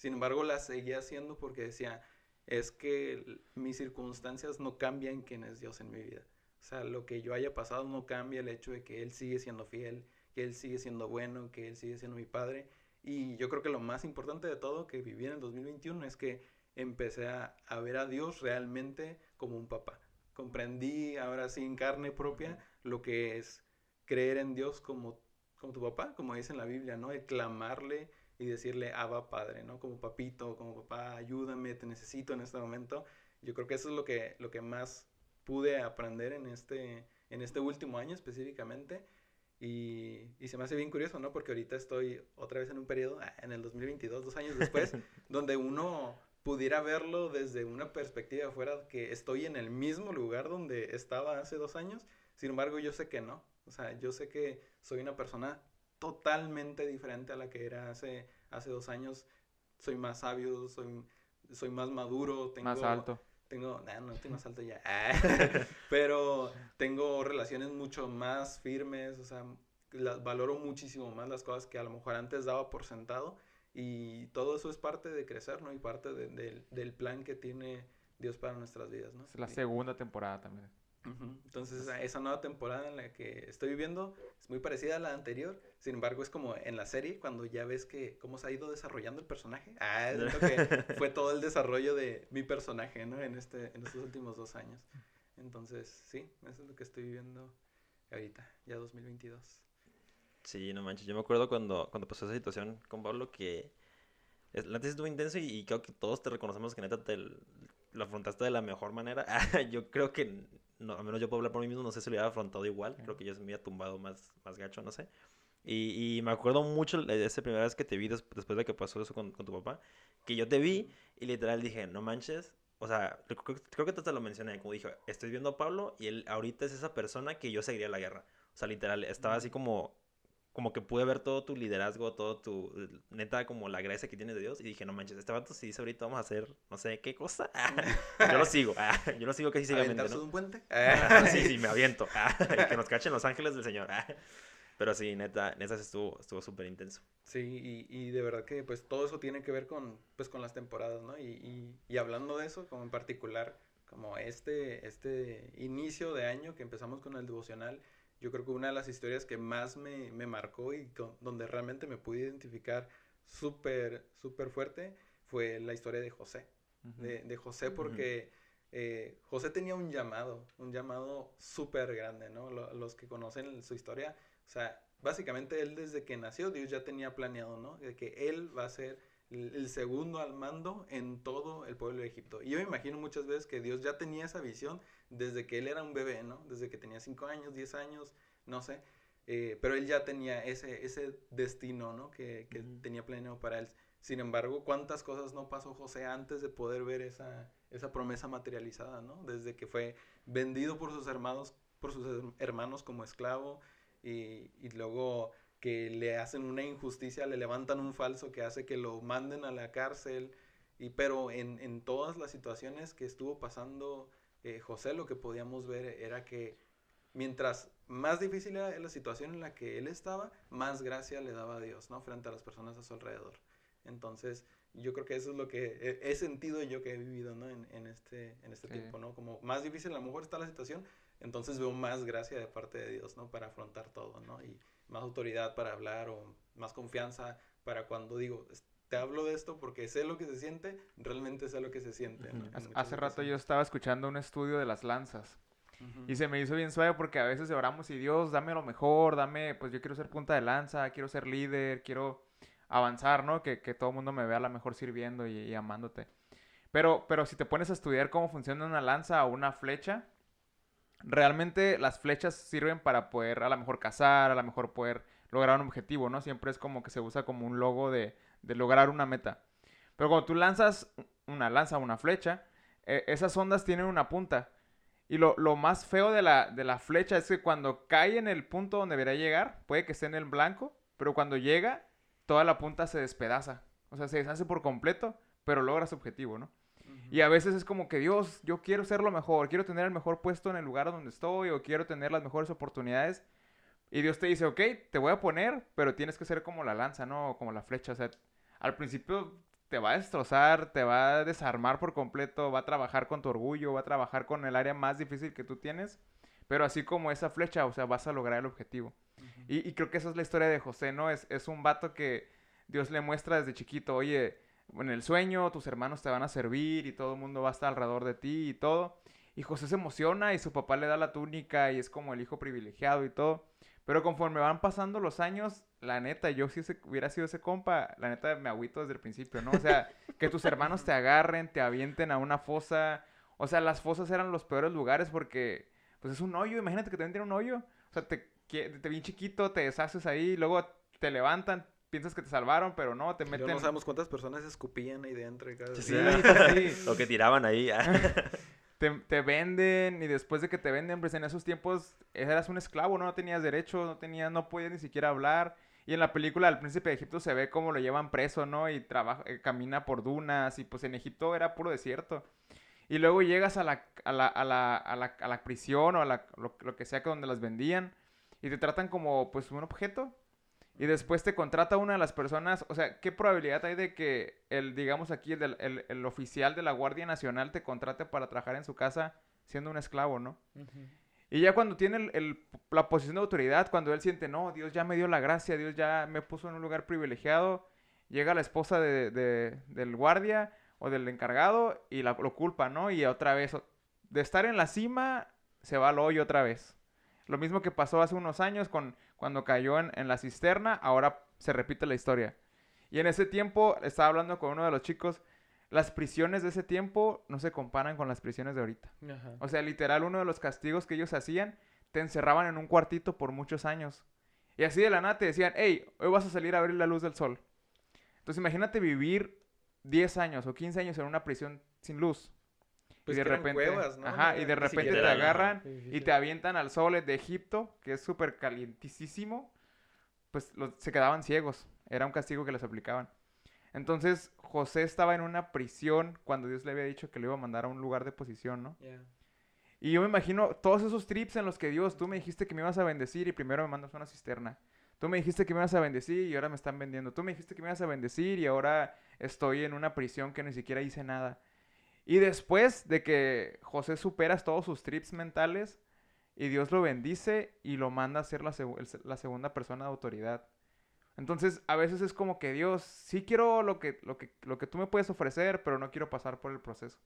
Sin embargo, la seguía haciendo porque decía, es que mis circunstancias no cambian quién es Dios en mi vida. O sea, lo que yo haya pasado no cambia el hecho de que Él sigue siendo fiel, que Él sigue siendo bueno, que Él sigue siendo mi Padre. Y yo creo que lo más importante de todo que viví en el 2021 es que empecé a, a ver a Dios realmente como un papá. Comprendí ahora sí en carne propia lo que es creer en Dios como, como tu papá, como dice en la Biblia, ¿no? El clamarle y decirle, Abba Padre, ¿no? Como papito, como papá, ayúdame, te necesito en este momento. Yo creo que eso es lo que, lo que más pude aprender en este, en este último año específicamente. Y, y, se me hace bien curioso, ¿no? Porque ahorita estoy otra vez en un periodo, ah, en el 2022, dos años después, donde uno pudiera verlo desde una perspectiva afuera, que estoy en el mismo lugar donde estaba hace dos años. Sin embargo, yo sé que no. O sea, yo sé que soy una persona totalmente diferente a la que era hace, hace dos años. Soy más sabio, soy, soy más maduro. Tengo, más alto tengo, nah, no estoy más alto ya, pero tengo relaciones mucho más firmes, o sea, las, valoro muchísimo más las cosas que a lo mejor antes daba por sentado y todo eso es parte de crecer, ¿no? Y parte de, de, del plan que tiene Dios para nuestras vidas, ¿no? Es la segunda temporada también. Entonces, esa nueva temporada en la que estoy viviendo es muy parecida a la anterior. Sin embargo, es como en la serie, cuando ya ves que cómo se ha ido desarrollando el personaje. Ah, es lo que fue todo el desarrollo de mi personaje, ¿no? En, este, en estos últimos dos años. Entonces, sí, eso es lo que estoy viviendo ahorita, ya 2022. Sí, no manches. Yo me acuerdo cuando, cuando pasó esa situación con Pablo que antes estuvo intenso y, y, creo que todos te reconocemos que neta te lo afrontaste de la mejor manera. yo creo que no, al menos yo puedo hablar por mí mismo, no sé si lo hubiera afrontado igual, creo que yo se me había tumbado más, más gacho, no sé. Y, y me acuerdo mucho de esa primera vez que te vi des, después de que pasó eso con, con, tu papá, que yo te vi y literal dije, no manches, o sea, creo, creo que te lo mencioné, como dije, estoy viendo a Pablo y él ahorita es esa persona que yo seguiría la guerra. O sea, literal, estaba así como como que pude ver todo tu liderazgo, todo tu, neta, como la gracia que tienes de Dios. Y dije, no manches, este vato si dice ahorita vamos a hacer, no sé, qué cosa. yo lo sigo, yo lo sigo casi ciegamente, ¿no? un puente? sí, sí, me aviento. y que nos cachen los ángeles del Señor. Pero sí, neta, neta estuvo estuvo súper intenso. Sí, y, y, de verdad que pues todo eso tiene que ver con, pues, con las temporadas, ¿no? Y, y, y hablando de eso, como en particular, como este, este inicio de año que empezamos con el devocional, yo creo que una de las historias que más me, me marcó y con, donde realmente me pude identificar súper, súper fuerte fue la historia de José. Uh -huh. de, de, José porque uh -huh. eh, José tenía un llamado, un llamado súper grande, ¿no? Los que conocen su historia, o sea, básicamente él desde que nació, Dios ya tenía planeado, ¿no? De que él va a ser el segundo al mando en todo el pueblo de Egipto. Y yo me imagino muchas veces que Dios ya tenía esa visión desde que él era un bebé, ¿no? Desde que tenía 5 años, 10 años, no sé. eh, pero él ya tenía ese, ese destino, ¿no? Que, que tenía planeado para él. Sin embargo, ¿cuántas cosas no pasó José antes de poder ver esa, esa promesa materializada, ¿no? Desde que fue vendido por sus hermanos, por sus her- hermanos como esclavo y, y luego que le hacen una injusticia, le levantan un falso que hace que lo manden a la cárcel. Y, pero en, en todas las situaciones que estuvo pasando eh, José, lo que podíamos ver era que mientras más difícil era la situación en la que él estaba, más gracia le daba a Dios, ¿no? Frente a las personas a su alrededor. Entonces, yo creo que eso es lo que he, sentido yo que he vivido, ¿no? En, en este, en este Sí. tiempo, ¿no? Como más difícil a lo mejor está la situación, entonces veo más gracia de parte de Dios, ¿no? Para afrontar todo, ¿no? Y más autoridad para hablar o más confianza para cuando digo, "Es- te hablo de esto porque sé lo que se siente, realmente sé lo que se siente. ¿no? Hace- rato yo estaba escuchando un estudio de las lanzas. Ujú. Y se me hizo bien suave porque a veces oramos y Dios, dame lo mejor, dame, pues yo quiero ser punta de lanza, quiero ser líder, quiero avanzar, ¿no? Que, que todo el mundo me vea a lo mejor sirviendo y, y amándote. Pero, pero si te pones a estudiar cómo funciona una lanza o una flecha, realmente las flechas sirven para poder a lo mejor cazar, a lo mejor poder lograr un objetivo, ¿no? Siempre es como que se usa como un logo de, lograr una meta. Pero cuando tú lanzas una lanza una flecha, eh, esas ondas tienen una punta. Y lo, lo más feo de la, de la flecha es que cuando cae en el punto donde debería llegar, puede que esté en el blanco, pero cuando llega, toda la punta se despedaza. O sea, se deshace por completo, pero logra su objetivo, ¿no? Y a veces es como que Dios, yo quiero ser lo mejor, quiero tener el mejor puesto en el lugar donde estoy o quiero tener las mejores oportunidades. Y Dios te dice, ok, te voy a poner, pero tienes que ser como la lanza, ¿no? Como la flecha. O sea, al principio te va a destrozar, te va a desarmar por completo, va a trabajar con tu orgullo, va a trabajar con el área más difícil que tú tienes. Pero así como esa flecha, o sea, vas a lograr el objetivo. Y creo que esa es la historia de José, ¿no? Es, es un vato que Dios le muestra desde chiquito, oye, en el sueño tus hermanos te van a servir y todo el mundo va a estar alrededor de ti y todo. Y José se emociona y su papá le da la túnica y es como el hijo privilegiado y todo. Pero conforme van pasando los años, la neta, yo si ese- hubiera sido ese compa, la neta me agüito desde el principio, ¿no? O sea, que tus hermanos te agarren, te avienten a una fosa. O sea, las fosas eran los peores lugares porque, pues es un hoyo, imagínate que te meten un hoyo. O sea, te, qui- te bien chiquito, te deshaces ahí, luego te levantan, piensas que te salvaron, pero no, te meten... luego no sabemos cuántas personas escupían ahí dentro. y cada Sí, vez- sí, sí. O que tiraban ahí. ah. te, te venden y después de que te venden, pues en esos tiempos eras un esclavo, ¿no? No tenías derechos, no tenías, no podías ni siquiera hablar. Y en la película El Príncipe de Egipto se ve cómo lo llevan preso, ¿no? Y trabaja, eh, camina por dunas y pues en Egipto era puro desierto. Y luego llegas a la, a la, a la, a la, a la prisión o a la, lo, lo que sea que donde las vendían y te tratan como pues un objeto. Y después te contrata una de las personas, o sea, ¿qué probabilidad hay de que el, digamos aquí, el, el, el oficial de la Guardia Nacional te contrate para trabajar en su casa siendo un esclavo, ¿no? Y ya cuando tiene el- el- la posición de autoridad, cuando él siente, no, Dios ya me dio la gracia, Dios ya me puso en un lugar privilegiado, llega la esposa de- de- del guardia o del encargado y la, lo culpa, ¿no? Y otra vez, de estar en la cima, se va al hoyo otra vez. Lo mismo que pasó hace unos años con, cuando cayó en, en la cisterna, ahora se repite la historia. Y en ese tiempo, estaba hablando con uno de los chicos, las prisiones de ese tiempo no se comparan con las prisiones de ahorita. Ajá. O sea, literal, uno de los castigos que ellos hacían, te encerraban en un cuartito por muchos años. Y así de la nada te decían, hey, hoy vas a salir a ver la luz del sol. Entonces imagínate vivir 10 años o 15 años en una prisión sin luz. Pues y de que eran repente, cuevas, ¿no? ajá, No y de repente te agarran Sí, sí, y te avientan al sol de Egipto, que es súper calientísimo, pues lo- se quedaban ciegos. Era un castigo que les aplicaban. Entonces José estaba en una prisión cuando Dios le había dicho que le iba a mandar a un lugar de posición, ¿no? Y yo me imagino todos esos trips en los que Dios, tú me dijiste que me ibas a bendecir y primero me mandas a una cisterna. Tú me dijiste que me ibas a bendecir y ahora me están vendiendo. Tú me dijiste que me ibas a bendecir y ahora estoy en una prisión que ni siquiera hice nada. Y después de que José superas todos sus trips mentales y Dios lo bendice y lo manda a ser la, segunda persona de autoridad. Entonces, a veces es como que Dios, sí quiero lo que, lo que, lo que tú me puedes ofrecer, pero no quiero pasar por el proceso.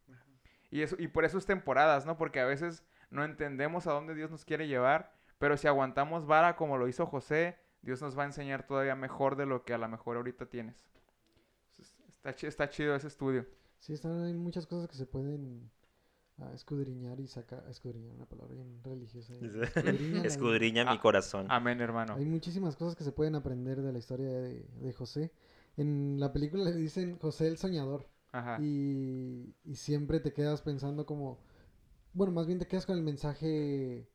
Y, eso, y por eso es temporadas, ¿no? Porque a veces no entendemos a dónde Dios nos quiere llevar, pero si aguantamos vara como lo hizo José, Dios nos va a enseñar todavía mejor de lo que a lo mejor ahorita tienes. Entonces, Está, chi- está chido ese estudio. Sí, están, hay muchas cosas que se pueden a escudriñar y sacar, escudriñar una palabra bien religiosa. Escudriña mi Ah, corazón. Amén, hermano. Hay muchísimas cosas que se pueden aprender de la historia de, de José. En la película le dicen José el soñador. Ajá. Y, y siempre te quedas pensando como... Bueno, más bien te quedas con el mensaje...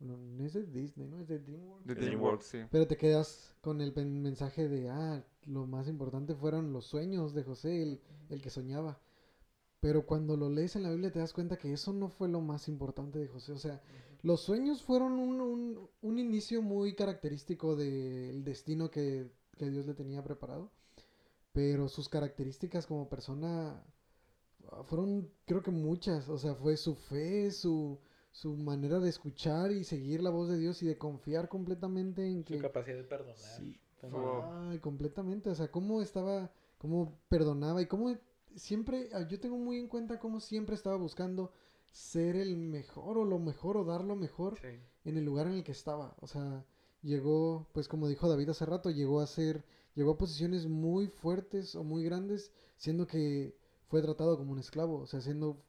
No, no es de Disney, ¿no? Es de DreamWorks. De Dreamworks. Sí. Pero te quedas con el mensaje de, ah, lo más importante fueron los sueños de José, el, el que soñaba. Pero cuando lo lees en la Biblia te das cuenta que eso no fue lo más importante de José. O sea, los sueños fueron un, un- un inicio muy característico del destino que, que Dios le tenía preparado. Pero sus características como persona ah, fueron, creo que muchas. O sea, fue su fe, su, su manera de escuchar y seguir la voz de Dios y de confiar completamente en Su que... capacidad de perdonar. Sí. Ay, completamente. O sea, cómo estaba, cómo perdonaba y cómo siempre, ah, yo tengo muy en cuenta cómo siempre estaba buscando ser el mejor o lo mejor o dar lo mejor Sí. en el lugar en el que estaba. O sea, llegó, pues como dijo David hace rato, llegó a ser, llegó a posiciones muy fuertes o muy grandes, siendo que fue tratado como un esclavo. O sea, siendo,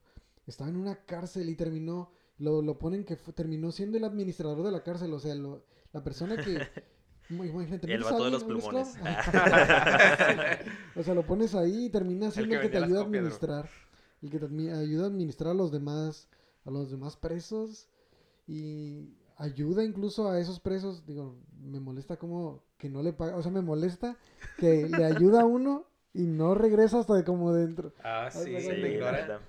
estaba en una cárcel y terminó, lo, lo ponen que fue- terminó siendo el administrador de la cárcel. O sea, lo- la persona que... Imagínate, El vato de los plumones. o sea, lo pones ahí y termina siendo el que que, te ayuda a administrar. El que te ayuda a administrar a los demás, a los demás presos. Y ayuda incluso a esos presos. Digo, me molesta como que no le paga. O sea, me molesta que le ayuda a uno y no regresa hasta de como dentro. Ah, sí, Sí, ignora.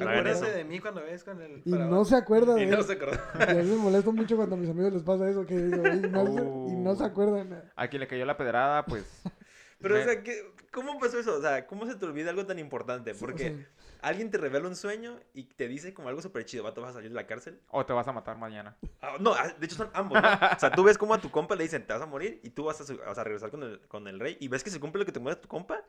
Acuérdate de mí cuando ves con el Y no se acuerda de Y él. no se acordó. Y a mí me molesta mucho cuando a mis amigos les pasa eso, que digo, y no, se, y no se Oh. acuerdan. A quien le cayó la pedrada, pues. Pero, me- o sea, ¿qué- ¿cómo pasó eso? O sea, ¿cómo se te olvida algo tan importante? O Porque sea, alguien te revela un sueño y te dice como algo súper chido, vato, vas a salir de la cárcel. O te vas a matar mañana. Ah, no, ah, de hecho son ambos, ¿no? O sea, tú ves como a tu compa le dicen, te vas a morir y tú vas a, su- vas a regresar con el, con el rey y ves que se cumple lo que te muere tu compa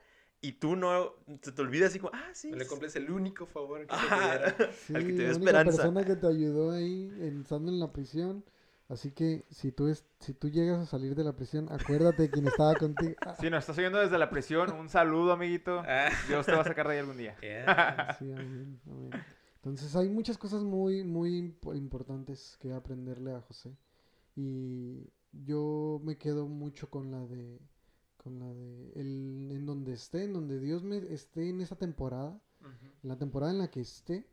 y tú no, se te olvida así como, ah, sí. No le sí". cumples el único favor que te. Sí, Al que te dio la esperanza. persona que te ayudó ahí estando en la prisión. Así que si tú, es, si tú llegas a salir de la prisión, acuérdate de quien estaba contigo. Ah, Si nos estás oyendo desde la prisión, un saludo, amiguito. Ah, Dios te va a sacar de ahí algún día. yeah. sí, amén, amén. Entonces hay muchas cosas muy, muy impo- importantes que aprenderle a José. Y yo me quedo mucho con la de, con la de, el, en donde esté, en donde Dios me esté en esa temporada. En la temporada en la que esté,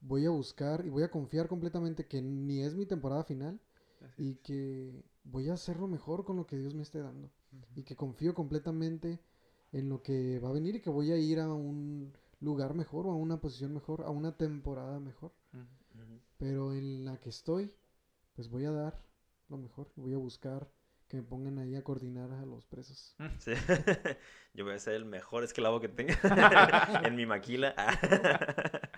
voy a buscar y voy a confiar completamente que ni es mi temporada final Así y es. que voy a hacerlo mejor con lo que Dios me esté dando. Y que confío completamente en lo que va a venir y que voy a ir a un lugar mejor o a una posición mejor, a una temporada mejor. Pero en la que estoy, pues voy a dar lo mejor. Voy a buscar que me pongan ahí a coordinar a los presos. Sí. Yo voy a ser el mejor esclavo que tenga en mi maquila.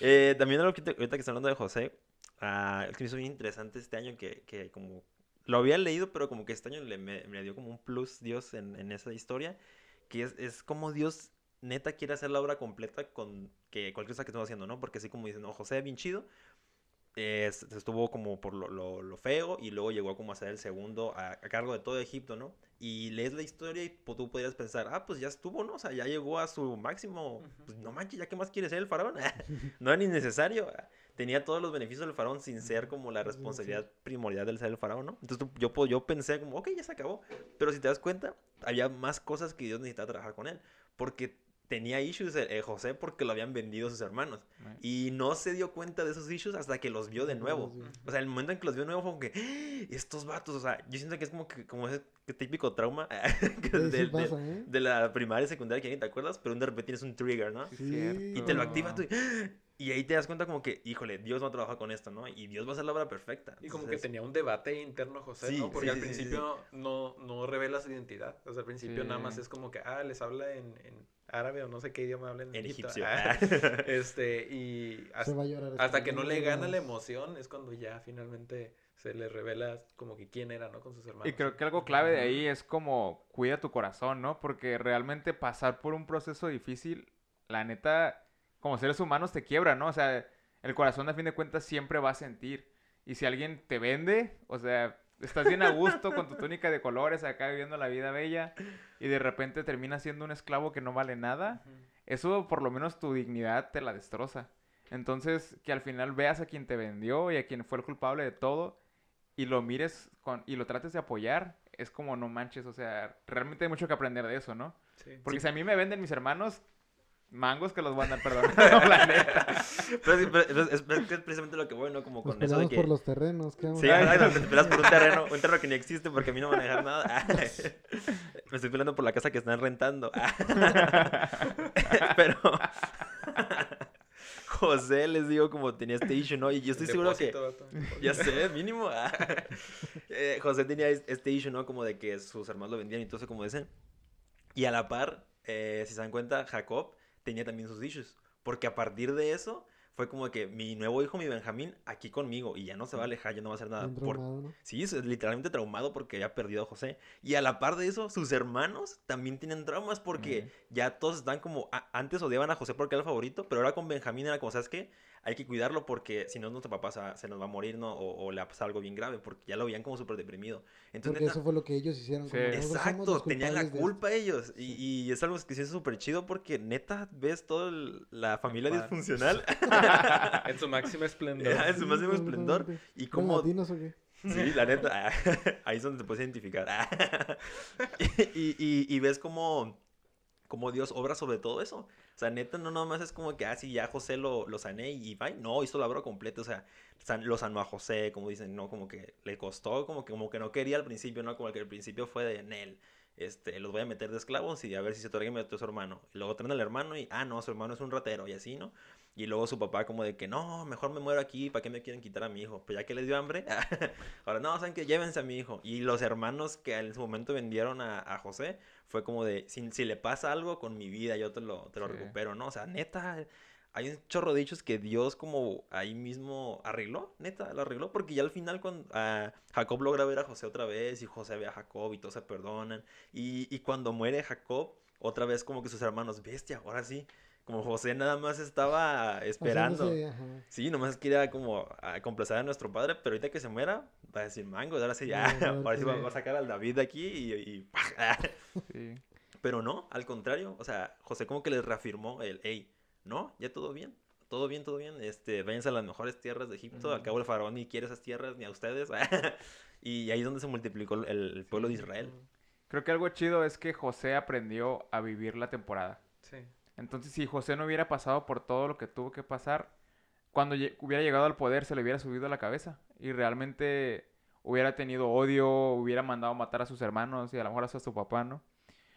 Eh, también algo que te- ahorita que está hablando de José, ah, es que me hizo bien interesante este año que, que como lo había leído, pero como que este año le, me, me dio como un plus Dios en, en esa historia, que es, es como Dios neta quiere hacer la obra completa con que cualquier cosa que estemos haciendo, ¿no? Porque así como dicen, no, José bien chido, eh, se- estuvo como por lo, lo- lo feo y luego llegó como a ser el segundo a, a cargo de todo Egipto, ¿no? Y lees la historia y pues, tú podrías pensar, ah, pues ya estuvo, ¿no? O sea, ya llegó a su máximo. Pues no manches, ¿ya qué más quiere ser el faraón? no era ni necesario. Tenía todos los beneficios del faraón sin ser como la Sí, sí. responsabilidad primordial del ser el faraón, ¿no? Entonces tú- yo, yo pensé como, ok, ya se acabó. Pero si te das cuenta, había más cosas que Dios necesitaba trabajar con él. Porque tenía issues eh, José porque lo habían vendido sus hermanos. Y no se dio cuenta de esos issues hasta que los vio de nuevo. O sea, el momento en que los vio de nuevo fue como que, "¡Ah! estos vatos, o sea, yo siento que es como que como ese típico trauma pasa, ¿eh? de la primaria y secundaria que ni te acuerdas, pero de repente tienes un trigger, ¿no? Sí. Y te lo activa tú y, ¡ah! Y ahí te das cuenta como que, híjole, Dios va a trabajar con esto, ¿no? Y Dios va a hacer la obra perfecta. Y como que tenía un debate interno José, Sí, ¿no? Porque sí, al sí, sí, principio no, no revela su identidad. O sea, al principio Sí. nada más es como que, ah, les habla en, en árabe o no sé qué idioma hablan en, egipcio. Ah, este, y Se hasta, va a llorar. hasta que no le gana la emoción es cuando ya finalmente se le revela como que quién era, ¿no? Con sus hermanos. Y creo que algo clave de ahí es como cuida tu corazón, ¿no? Porque realmente pasar por un proceso difícil, la neta, como seres humanos te quiebra, ¿no? O sea, el corazón a fin de cuentas siempre va a sentir. Y si alguien te vende, o sea, estás bien a gusto con tu túnica de colores acá viviendo la vida bella y de repente terminas siendo un esclavo que no vale nada, eso por lo menos tu dignidad te la destroza. Entonces, que al final veas a quien te vendió y a quien fue el culpable de todo y lo mires con, y lo trates de apoyar, es como no manches, o sea, realmente hay mucho que aprender de eso, ¿no? Sí. Porque si a mí me venden mis hermanos, mangos que los voy a andar perdonando, la neta. Pero, sí, pero es, precisamente lo que voy, ¿no? Como Nos con eso de que... por los terrenos. ¿qué vamos Sí, a hacer? exacto, te peleas por un terreno, un terreno que ni existe porque a mí no me van a dejar nada. Me estoy peleando por la casa que están rentando. Pero José les digo como tenía este issue, ¿no? Y yo estoy seguro que... Vato. Ya sé, mínimo. Eh, José tenía es- este issue, ¿no? Como de que sus hermanos lo vendían y todo eso, como dicen. Y a la par, eh, si se dan cuenta, Jacob tenía también sus issues. Porque a partir de eso, fue como que mi nuevo hijo, mi Benjamín, aquí conmigo. Y ya no se va a alejar, ya no va a hacer nada. Por- traumado, ¿no? Sí, es literalmente traumado porque había perdido a José. Y a la par de eso, sus hermanos también tienen traumas porque ya todos están como... a- antes odiaban a José porque era el favorito, pero ahora con Benjamín era como, ¿sabes qué? Hay que cuidarlo porque si no, nuestro papá se, se nos va a morir, ¿no? O, o le va a pasar algo bien grave porque ya lo veían como súper deprimido. Entonces, Porque neta, eso fue lo que ellos hicieron. Sí. como, "Nosotros somos Exacto, tenían la culpables de esto". culpa ellos. Y, y es algo que sí es súper chido porque neta ves toda la familia disfuncional En su máximo esplendor. en su máximo esplendor. Y ¿Fueron cómo latinos o qué? Sí, la neta. Ahí es donde te puedes identificar. Y, y- y ves cómo, cómo Dios obra sobre todo eso. O sea, neta, no nomás es como que, ah, sí, ya José lo, lo sané y bye. No, hizo la obra completa. O sea, san- lo sanó a José, como dicen, no, como que le costó, como que, como que no quería al principio, ¿no? Como que al principio fue de Nel. Este, los voy a meter de esclavos y a ver si se metió a su hermano. Y luego traen al hermano y, ah, no, su hermano es un ratero y así, ¿no? Y luego su papá como de que, no, mejor me muero aquí, ¿para qué me quieren quitar a mi hijo? Pues ya que les dio hambre, ahora no, saben que llévense a mi hijo. Y los hermanos que en su momento vendieron a, a José, fue como de, si, si le pasa algo con mi vida, yo te lo, te lo Sí. recupero, ¿no? O sea, neta, hay un chorro de dichos que Dios como ahí mismo arregló, neta, lo arregló, porque ya al final cuando Jacob logra ver a José otra vez y José ve a Jacob y todos se perdonan. Y, y cuando muere Jacob, otra vez como que sus hermanos, bestia, ahora sí. Como José nada más estaba esperando. Sí, nomás quería como a complacer a nuestro padre, pero ahorita que se muera, va a decir mango, ahora sí ya, Ya, ahora sí va, a sacar al David de aquí y, y ¡pah! Sí. Pero no, al contrario, o sea, José como que les reafirmó el, hey, no, ya todo bien, todo bien, todo bien, este, váyanse a las mejores tierras de Egipto, al cabo el faraón ni quiere esas tierras ni a ustedes, y ahí es donde se multiplicó el, el pueblo de Israel. Creo que algo chido es que José aprendió a vivir la temporada. Sí. Entonces, si José no hubiera pasado por todo lo que tuvo que pasar, cuando hubiera llegado al poder se le hubiera subido a la cabeza y realmente hubiera tenido odio, hubiera mandado matar a sus hermanos y a lo mejor hasta a su papá, ¿no?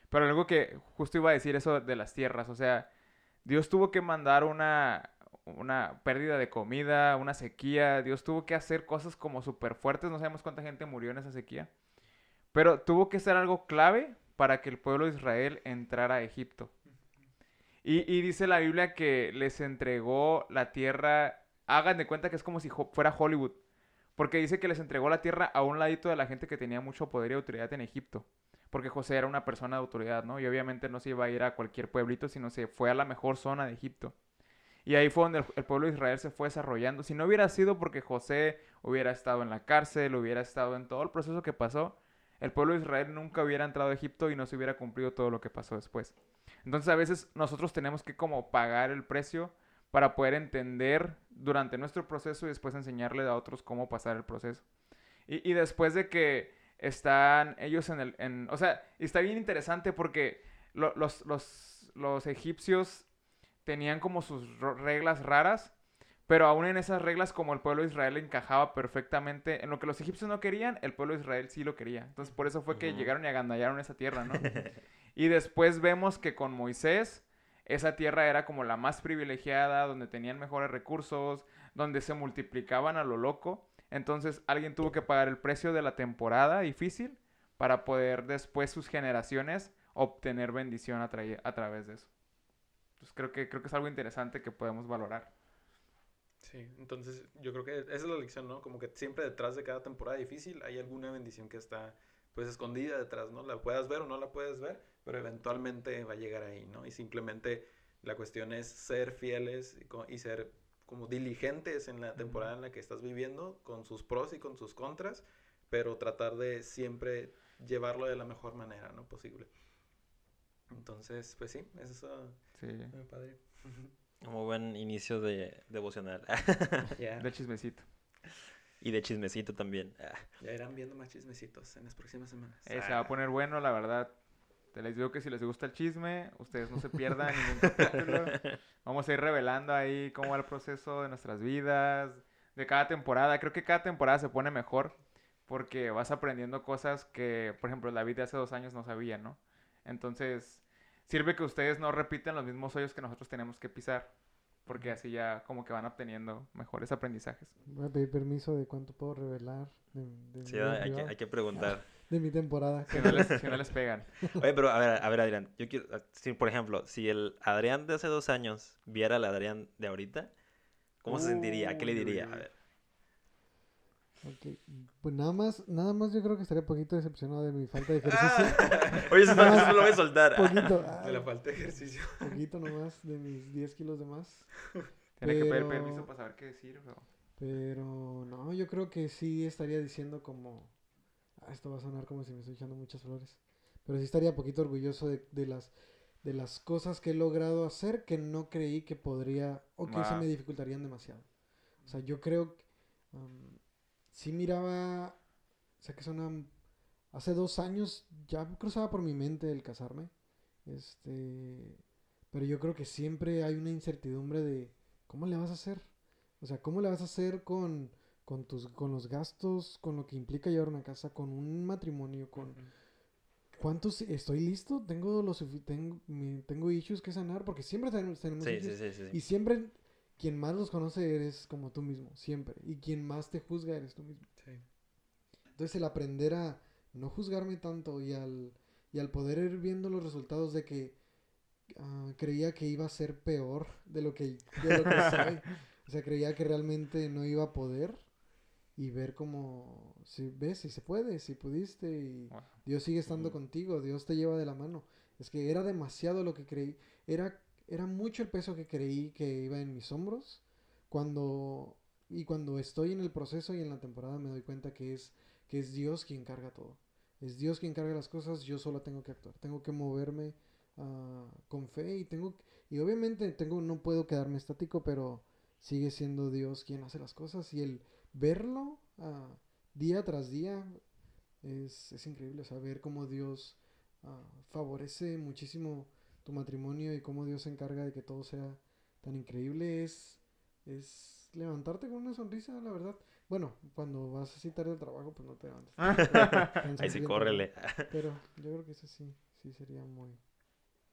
Pero algo que justo iba a decir eso de las tierras, o sea, Dios tuvo que mandar una, una pérdida de comida, una sequía, Dios tuvo que hacer cosas como súper fuertes, no sabemos cuánta gente murió en esa sequía, pero tuvo que ser algo clave para que el pueblo de Israel entrara a Egipto. Y, y dice la Biblia que les entregó la tierra, hagan de cuenta que es como si fuera Hollywood, porque dice que les entregó la tierra a un ladito de la gente que tenía mucho poder y autoridad en Egipto, porque José era una persona de autoridad, ¿no? Y obviamente no se iba a ir a cualquier pueblito, sino se fue a la mejor zona de Egipto. Y ahí fue donde el, el pueblo de Israel se fue desarrollando. Si no hubiera sido porque José hubiera estado en la cárcel, hubiera estado en todo el proceso que pasó, el pueblo de Israel nunca hubiera entrado a Egipto y no se hubiera cumplido todo lo que pasó después. Entonces a veces nosotros tenemos que como pagar el precio para poder entender durante nuestro proceso y después enseñarle a otros cómo pasar el proceso. Y, y después de que están ellos en el... En, o sea, está bien interesante porque lo- los, los, los egipcios tenían como sus reglas raras, pero aún en esas reglas como el pueblo de Israel encajaba perfectamente en lo que los egipcios no querían, el pueblo de Israel sí lo quería. Entonces por eso fue que llegaron y agandallaron esa tierra, ¿no? Y después vemos que con Moisés esa tierra era como la más privilegiada, donde tenían mejores recursos, donde se multiplicaban a lo loco. Entonces alguien tuvo que pagar el precio de la temporada difícil para poder después sus generaciones obtener bendición a, tra- a través de eso. Entonces creo que, creo que es algo interesante que podemos valorar. Sí, entonces yo creo que esa es la lección, ¿no? Como que siempre detrás de cada temporada difícil hay alguna bendición que está pues escondida detrás, ¿no? La puedas ver o no la puedes ver, pero eventualmente va a llegar ahí, ¿no? Y simplemente la cuestión es ser fieles y, y ser como diligentes en la temporada en la que estás viviendo, con sus pros y con sus contras, pero tratar de siempre llevarlo de la mejor manera, ¿no? Posible. Entonces, pues sí, eso Sí. es padre. Como buen inicio de devocional. Ya, Del chismecito. y de chismecito también. Ah, ya irán viendo más chismecitos en las próximas semanas. Eh, se va a poner bueno, la verdad. Te les digo que si les gusta el chisme, ustedes no se pierdan ningún capítulo. Vamos a ir revelando ahí cómo va el proceso de nuestras vidas, de cada temporada. Creo que cada temporada se pone mejor porque vas aprendiendo cosas que, por ejemplo, David de hace dos años no sabía, ¿no? Entonces, sirve que ustedes no repiten los mismos hoyos que nosotros tenemos que pisar, porque así ya como que van obteniendo mejores aprendizajes. Voy a pedir permiso de cuánto puedo revelar de, de Sí, hay que, hay que preguntar. De mi temporada. Si no les, si no les pegan. Oye, pero a ver, a ver, Adrián. Yo quiero, ah, si, por ejemplo, si el Adrián de hace dos años viera al Adrián de ahorita, ¿cómo se sentiría? ¿Qué le diría? A ver. Ok, Pues nada más, nada más yo creo que estaría un poquito decepcionado de mi falta de ejercicio. Oye, eso no, eso no lo voy a soltar. poquito, De la ah, falta de ejercicio. poquito nomás de mis 10 kilos de más. Tiene que pedir permiso para saber qué decir. pero- Pero no, yo creo que sí estaría diciendo como... ah, esto va a sonar como si me estoy echando muchas flores. Pero sí estaría poquito orgulloso de, de las de las cosas que he logrado hacer que no creí que podría o que se Va. me dificultarían demasiado. O sea, yo creo que um, sí miraba, o sea que son hace dos años ya cruzaba por mi mente el casarme. Este, pero yo creo que siempre hay una incertidumbre de cómo le vas a hacer. O sea, ¿cómo le vas a hacer con, con tus, con los gastos, con lo que implica llevar una casa, con un matrimonio, con cuántos estoy listo? Tengo los tengo, tengo issues que sanar, porque siempre tenemos, tenemos Sí, issues. sí, sí. Y siempre quien más los conoce eres como tú mismo, siempre. Y quien más te juzga eres tú mismo. Entonces el aprender a no juzgarme tanto y al, y al poder ir viendo los resultados de que ah, creía que iba a ser peor de lo que, de lo que soy. O sea, creía que realmente no iba a poder. Y ver como, si ves, si se puede, si pudiste. Y Wow. Dios sigue estando contigo, Dios te lleva de la mano. Es que era demasiado lo que creí. Era, era mucho el peso que creí que iba en mis hombros. Cuando, y cuando estoy en el proceso y en la temporada me doy cuenta que es, que es Dios quien carga todo. Es Dios quien carga las cosas, yo solo tengo que actuar. Tengo que moverme ah, con fe y tengo y obviamente tengo no puedo quedarme estático, pero sigue siendo Dios quien hace las cosas y el verlo ah, día tras día es, es increíble saber cómo Dios ah, favorece muchísimo tu matrimonio y cómo Dios se encarga de que todo sea tan increíble es, es levantarte con una sonrisa, la verdad. Bueno, cuando vas así tarde al trabajo, pues no te levantas. tan Ahí sí, córrele. Pero yo creo que eso sí, sí sería muy,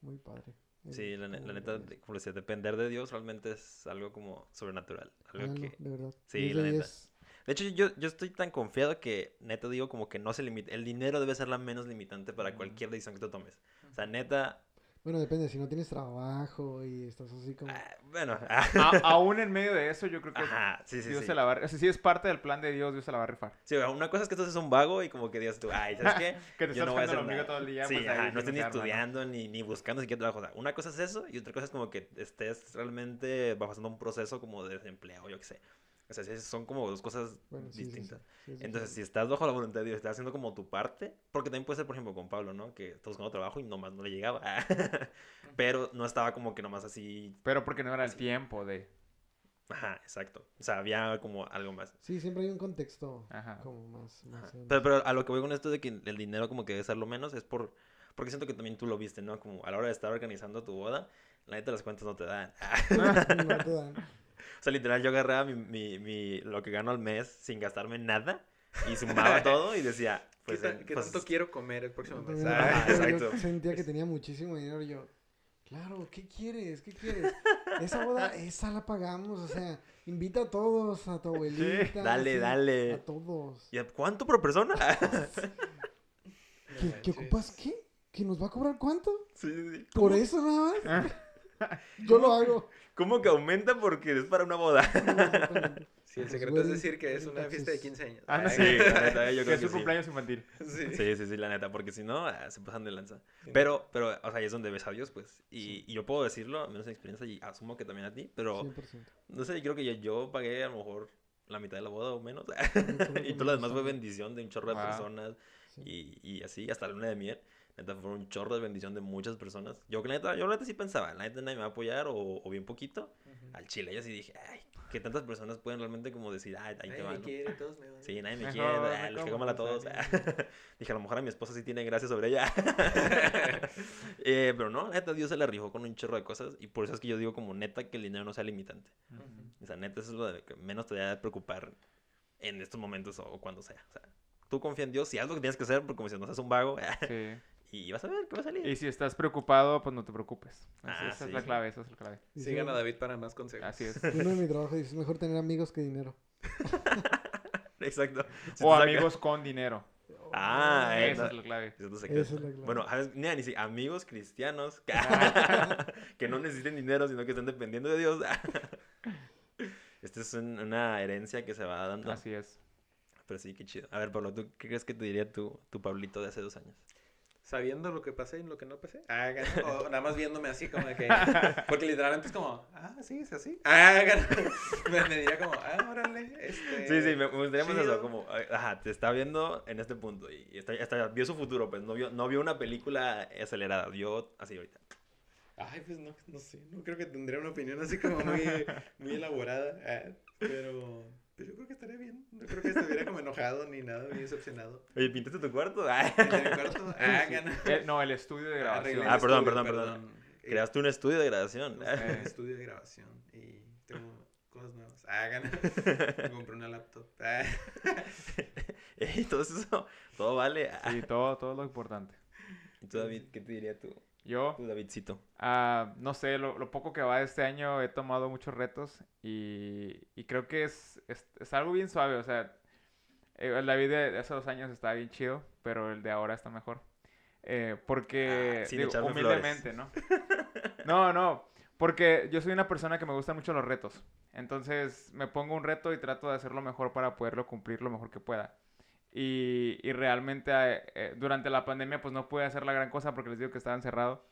muy padre. Sí, la, la neta, como decía, depender de Dios realmente es algo como sobrenatural. Algo Ah, que... de verdad. Sí, 10 la neta. 10. De hecho, yo, yo estoy tan confiado que neta digo como que no se limita. El dinero debe ser la menos limitante para cualquier decisión que tú tomes. O sea, neta, Bueno, depende, si no tienes trabajo y estás así como... ah, bueno, ah, A- aún en medio de eso, yo creo que ajá, sí, sí, Dios sí. se la va a... O sea, si es parte del plan de Dios, Dios se la va a rifar. Sí, una cosa es que tú seas un vago y como que digas tú, ay, ¿sabes qué? Que te Yo estás no voy a hacer nada. todo el día. Sí, pues, ajá, ahí no estoy ni estudiando ni, ni buscando siquiera trabajo. O sea, una cosa es eso y otra cosa es como que estés realmente pasando un proceso como de desempleo, yo qué sé. O sea, sí, son como dos cosas Bueno, sí, sí, sí, distintas. sí, sí, Entonces, sí. si estás bajo la voluntad de Dios, estás haciendo como tu parte, porque también puede ser, por ejemplo, con Pablo, ¿no? Que está buscando trabajo y nomás no le llegaba. Pero no estaba como que nomás así. Pero porque no era el tiempo de... Ajá, exacto. O sea, había como algo más. Sí, siempre hay un contexto Ajá. como más... Pero, pero a lo que voy con esto de que el dinero como que debe ser lo menos es por... Porque siento que también tú lo viste, ¿no? Como a la hora de estar organizando tu boda, la neta las cuentas no te dan. No te dan. O sea, literal, yo agarraba mi, mi, mi- lo que gano al mes sin gastarme nada y sumaba todo y decía, pues... ¿Qué, tan- qué pues, tanto quiero comer el próximo mes? Ah, yo- yo exacto. sentía que tenía muchísimo dinero y yo, claro, ¿qué quieres? ¿Qué quieres? Esa boda, esa la pagamos, o sea, invita a todos, a tu abuelita. Dale, sí, dale. A todos. ¿Y a cuánto por persona? ¿Qué, ocupas qué? ¿Que nos va a cobrar cuánto? sí, sí, sí. ¿Por eso nada más? Yo lo hago. ¿Cómo que aumenta porque es para una boda? Sí, el Los secreto es decir que es una fiesta de taxes. 15 años. Ah, no, Sí, la neta, yo que creo es que su sí. cumpleaños infantil. sí. Sí, sí, sí, la neta, porque si no, ah, se pasan de lanza. Sí. Pero, pero, o sea, ahí es donde ves a Dios, pues. Y, y yo puedo decirlo, al menos en experiencia, y asumo que también a ti, pero 100%. no sé, creo que yo, yo pagué a lo mejor la mitad de la boda o menos. y todo lo demás fue bendición de un chorro de Wow. personas Sí. y, y así, hasta la luna de miel. Neta, fue un chorro de bendición de muchas personas. Yo, la neta, yo la neta sí pensaba, la neta nadie me va a apoyar o, o bien poquito. Al chile, yo sí dije, ay, que tantas personas pueden realmente como decir, ay, ahí te Nadie va, me ¿no? quiere, todos me odian. Sí, nadie me quiere, ah, les como caigo mal a todos. Dije, a lo mejor a mi esposa sí tiene gracia sobre ella. Eh, pero no, neta, Dios se la rifó con un chorro de cosas. Y por eso es que yo digo como neta que el dinero no sea limitante. Ujú. O sea, neta, eso es lo de que menos te debe preocupar en estos momentos o, o cuando sea. O sea, tú confía en Dios y haz lo que tienes que hacer, porque como si no seas un vago, Sí. Y vas a ver qué va a salir. Y si estás preocupado, pues no te preocupes. Esa, Ah, esa es la clave, esa es la clave. Sigan a David para más consejos. Así es. Uno de mi trabajo dice, es mejor tener amigos que dinero. Exacto. Si O saca- amigos con dinero. Ah, eh, Esa no. es la clave. Eso es la clave. Bueno, ni, ni si amigos cristianos que, Ah. que no necesiten dinero, sino que estén dependiendo de Dios. Esta es un- una herencia que se va dando. Así es. Pero sí, qué chido. A ver, Pablo, ¿tú qué crees que te diría tu, tu Pablito de hace dos años? Sabiendo lo que pasé y lo que no pasé. Ah. O nada más viéndome así como de que... Porque literalmente es como, ah, sí, es así. Ah. Me, me diría como, ah, órale. Este, Sí, sí, me, me gustaría más eso, como, eh, ajá, te está viendo en este punto y está, está- vio su futuro, pues no vio, no vio una película acelerada, vio así ahorita. Ay, pues no, no sé. No creo que tendría una opinión así como muy, muy elaborada. ah, pero, pero yo creo que estaría bien. No creo que estuviera como enojado ni nada, ni decepcionado. Oye, ¿pintaste tu cuarto? Ah, mi cuarto, ah, gana. Eh, no, el estudio de grabación. Arreglé el Ah, perdón, estudio, perdón, perdón. Eh, Creaste un estudio de grabación. un estudio de grabación y tengo cosas nuevas. Ah, gana. Me compré una laptop. Ah. y todo eso, todo vale. Ah. Sí, todo, todo lo importante. ¿Y tú, David, qué te diría tú, Yo, Davidcito? ah, no sé, lo, lo poco que va de este año he tomado muchos retos y, y creo que es, es, es algo bien suave. O sea, eh, el David de hace dos años estaba bien chido, pero el de ahora está mejor. Eh, porque, Ah, sin digo, echarme humildemente, ¿no? No, no, porque yo soy una persona que me gustan mucho los retos. Entonces me pongo un reto y trato de hacerlo mejor para poderlo cumplir lo mejor que pueda. Y, y realmente eh, eh, durante la pandemia pues no pude hacer la gran cosa porque les digo que estaba encerrado.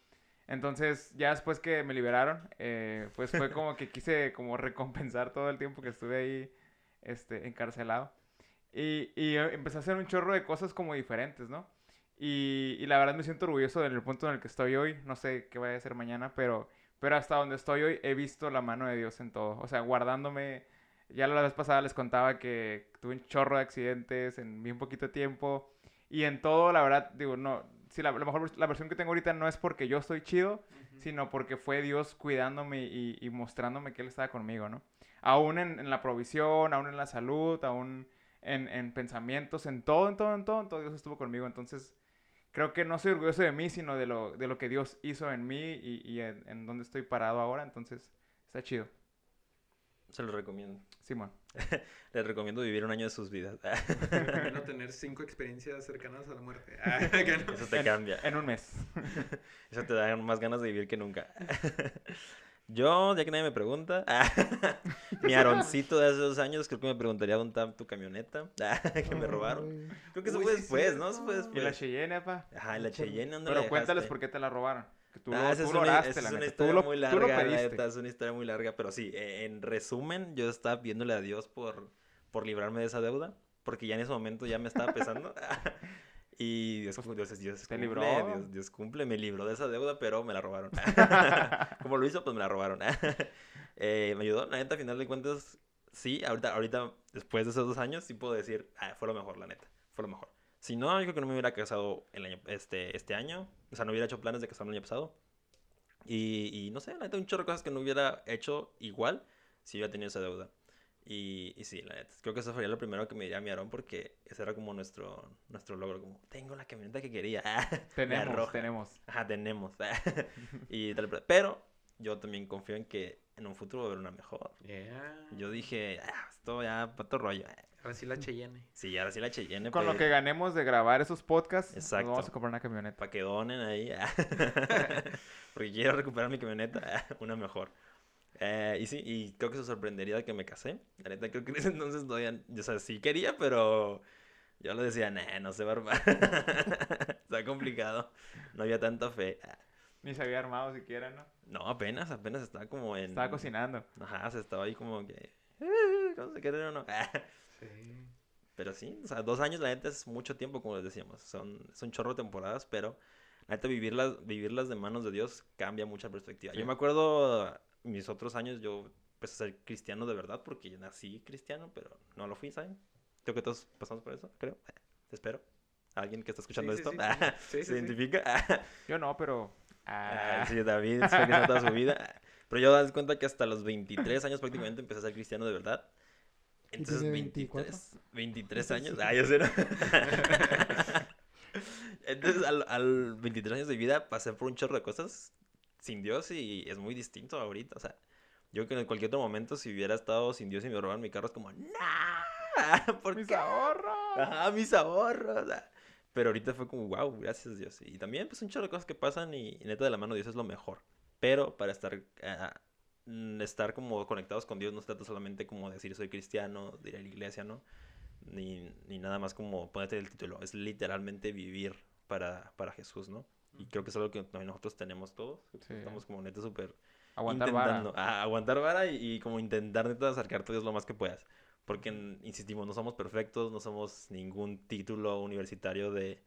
Entonces ya después que me liberaron, eh, pues fue como que quise como recompensar todo el tiempo que estuve ahí este, encarcelado. Y, y eh, empecé a hacer un chorro de cosas como diferentes, ¿no? Y, y la verdad me siento orgulloso del punto en el que estoy hoy. No sé qué vaya a ser mañana, pero, pero hasta donde estoy hoy he visto la mano de Dios en todo. O sea, guardándome. Ya la vez pasada les contaba que tuve un chorro de accidentes en bien poquito tiempo. Y en todo, la verdad, digo, no. Sí, la, a lo mejor la versión que tengo ahorita no es porque yo estoy chido, sino porque fue Dios cuidándome y, y mostrándome que Él estaba conmigo, ¿no? Aún en, en la provisión, aún en la salud, aún en, en pensamientos, en todo, en todo, en todo, en todo Dios estuvo conmigo. Entonces, creo que no soy orgulloso de mí, sino de lo, de lo que Dios hizo en mí y, y en, en dónde estoy parado ahora. Entonces, está chido. Se lo recomiendo. Simón. Les recomiendo vivir un año de sus vidas. Recomiendo tener cinco experiencias cercanas a la muerte. Ah. Eso te En- cambia. En un mes. Eso te da más ganas de vivir que nunca. Yo, ya que nadie me pregunta, mi aroncito de hace dos años, creo que me preguntaría dónde está tu camioneta que me robaron. Creo que eso Uy, fue sí, después, ¿no? Eso fue cierto. Y la después. Cheyenne, pa. Ajá, la Cheyenne, ¿dónde la Pero cuéntales dejaste? por qué te la robaron. Que tú, Ah, lo, esa tú es lo una, la es una historia Tú muy tú larga, lo la pediste. neta, es una historia muy larga, pero sí, eh, en resumen, yo estaba pidiéndole a Dios por, por librarme de esa deuda, porque ya en ese momento ya me estaba pesando. y Dios, Dios, Dios, Dios ¿Te cumple, libró? Dios, Dios cumple, me libró de esa deuda, pero me la robaron. ¿Cómo lo hizo? Pues me la robaron. Eh, me ayudó, la neta, a final de cuentas, sí, ahorita, ahorita, después de esos dos años, sí puedo decir, ah, fue lo mejor, la neta, fue lo mejor. Si no, yo creo que no me hubiera casado el año, este, este año, o sea, no hubiera hecho planes de casarme el año pasado. Y, y no sé, la neta, un chorro de cosas que no hubiera hecho igual si hubiera tenido esa deuda. Y, y sí, la neta, creo que eso sería lo primero que me diría mi Aarón porque ese era como nuestro, nuestro logro, como, tengo la camioneta que quería. Tenemos, tenemos. Ajá, tenemos. y tal, pero yo también confío en que en un futuro va a haber una mejor. Yeah. Yo dije, ah, esto ya, pato rollo. Ahora sí la Cheyenne. Sí, ahora sí la Cheyenne. Con lo pues, que ganemos de grabar esos podcasts, Exacto. nos vamos a comprar una camioneta. Para que donen ahí. Porque quiero recuperar mi camioneta, una mejor. Eh, y sí, y creo que se sorprendería de que me casé. La neta, creo que en ese entonces todavía, o sea, sí quería, pero yo le decía, nah, no se va a armar. Está complicado. No había tanta fe. Ni se había armado siquiera, ¿no? No, apenas, apenas estaba como en... Estaba cocinando. Ajá, se estaba ahí como que... "Eh, ¿Cómo se quiere o no? Sí. Pero sí, o sea, dos años la neta es mucho tiempo, como les decíamos. Son, son chorro de temporadas, pero la neta, vivirlas, vivirlas de manos de Dios cambia mucha perspectiva. Sí. Yo me acuerdo mis otros años, yo empecé a ser cristiano de verdad porque yo nací cristiano, pero no lo fui, ¿saben? Creo que todos pasamos por eso, creo. Espero. ¿Alguien que está escuchando Sí, sí, esto sí, sí. Sí, sí, se sí. identifica? Yo no, pero... Ah, ah, sí, David cristiano toda su vida. Pero yo das cuenta que hasta los 23 años prácticamente empecé a ser cristiano de verdad. Entonces, tiene 23, 23 años. Ah, yo sé, ¿no? Entonces, al, al 23 años de vida pasé por un chorro de cosas sin Dios y es muy distinto ahorita. O sea, yo creo que en cualquier otro momento, si hubiera estado sin Dios y me robaran mi carro, es como, ¡No! ¿Por ¡Mis qué? ahorros! Ajá, mis ahorros. o sea, Pero ahorita fue como, wow, gracias Dios. Y también, pues, un chorro de cosas que pasan y, y neta de la mano de Dios es lo mejor. Pero para estar, ah, mm, estar como conectados con Dios no se trata solamente como decir soy cristiano, de ir a la iglesia, ¿no? Ni, ni nada más como ponerte el título. Es literalmente vivir para, para Jesús, ¿no? Y creo que es algo que nosotros tenemos todos. Sí. Estamos como neta súper Aguantar intentando vara. aguantar vara y, y como intentar neta acercarte a Dios lo más que puedas. Porque, insistimos, no somos perfectos, no somos ningún título universitario de,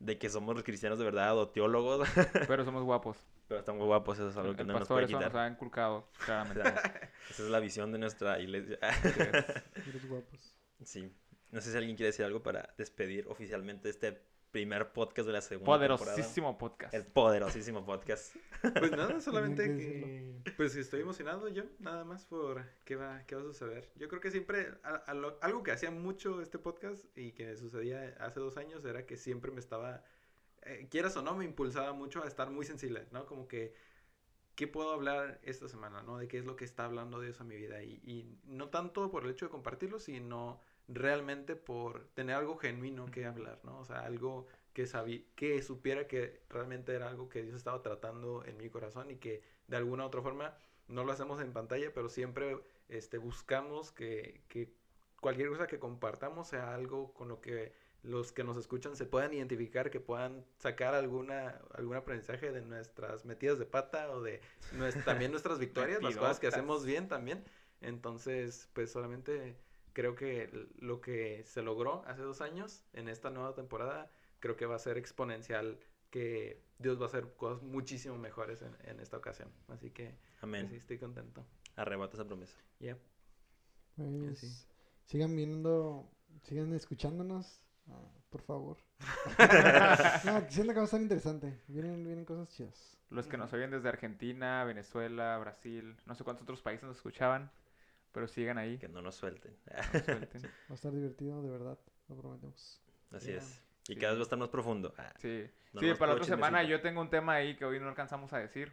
de que somos los cristianos de verdad o teólogos, Pero somos guapos. pero están muy guapos, eso es algo que el no nos puede quitar. nos ha inculcado, claramente. Esa es la visión de nuestra iglesia. Eres guapos. sí. No sé si alguien quiere decir algo para despedir oficialmente este primer podcast de la segunda temporada. Poderosísimo podcast. El poderosísimo podcast. Pues nada, solamente que. Pues estoy emocionado yo, nada más por qué va, qué va a suceder. Yo creo que siempre, a- a lo- algo que hacía mucho este podcast y que sucedía hace dos años era que siempre me estaba, eh, quieras o no, me impulsaba mucho a estar muy sensible, ¿no? Como que, ¿qué puedo hablar esta semana, ¿no? De qué es lo que está hablando Dios a mi vida. Y, y no tanto por el hecho de compartirlo, sino realmente por tener algo genuino que hablar, ¿no? O sea, algo que, sabí, que supiera que realmente era algo que Dios estaba tratando en mi corazón y que de alguna u otra forma no lo hacemos en pantalla, pero siempre este, buscamos que, que cualquier cosa que compartamos sea algo con lo que los que nos escuchan se puedan identificar, que puedan sacar alguna, algún aprendizaje de nuestras metidas de pata o de también nuestras victorias, las cosas que hacemos bien también. Entonces, pues solamente creo que lo que se logró hace dos años en esta nueva temporada, creo que va a ser exponencial, que Dios va a hacer cosas muchísimo mejores en, en esta ocasión. Así que pues, Amén. sí, estoy contento. Arrebata esa promesa. Yep. Pues, sí. sigan viendo, sigan escuchándonos, ah, por favor. no, siento que va a estar interesante. Vienen, vienen cosas chidas. Los que nos oyen desde Argentina, Venezuela, Brasil, no sé cuántos otros países nos escuchaban, pero sigan ahí. Que no nos suelten. no suelten. Va a estar divertido, de verdad, lo prometemos. Así Ya. es. Y Sí. cada vez va a estar más profundo. Ah, Sí, No sí para la otra semana yo tengo un tema ahí que hoy no alcanzamos a decir,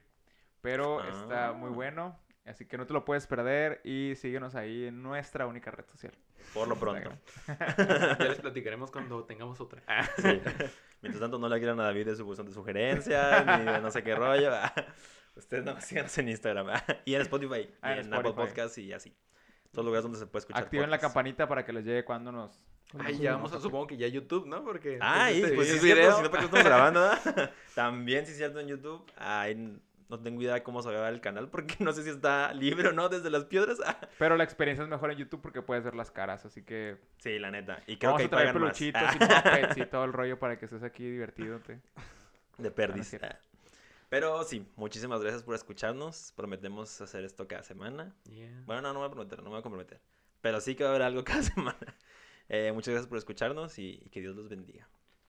pero está muy Ah. bueno, así que no te lo puedes perder y síguenos ahí en nuestra única red social. por lo pronto. Ya les platicaremos cuando tengamos otra. Sí. Mientras tanto, no le quieran a David de su buzón de sugerencias, ni de no sé qué rollo. ah. Ustedes no síganos en Instagram ah. y en Spotify, Ah, y en en Apple Spotify. Podcasts y así. Todos lugares donde se puede escuchar. Activen la campanita para que les llegue cuando nos... Cuando Ay, ya vamos a, supongo que ya YouTube, ¿no? Porque Ah, este pues sí, es video- cierto, si no, ¿para estamos grabando? También, sí es cierto, en YouTube. Ay, no tengo idea de cómo se va a ver el canal porque no sé si está libre o no desde las piedras. Pero la experiencia es mejor en YouTube porque puedes ver las caras, así que Sí, la neta. Y creo vamos que a traer pagan más. peluchitos Ah, y y todo el rollo para que estés aquí divertidote. De cierto. ah. Pero sí, muchísimas gracias por escucharnos. Prometemos hacer esto cada semana. Yeah. Bueno, no, no me voy a prometer, no me voy a comprometer. Pero sí que va a haber algo cada semana. Eh, muchas gracias por escucharnos y, y que Dios los bendiga.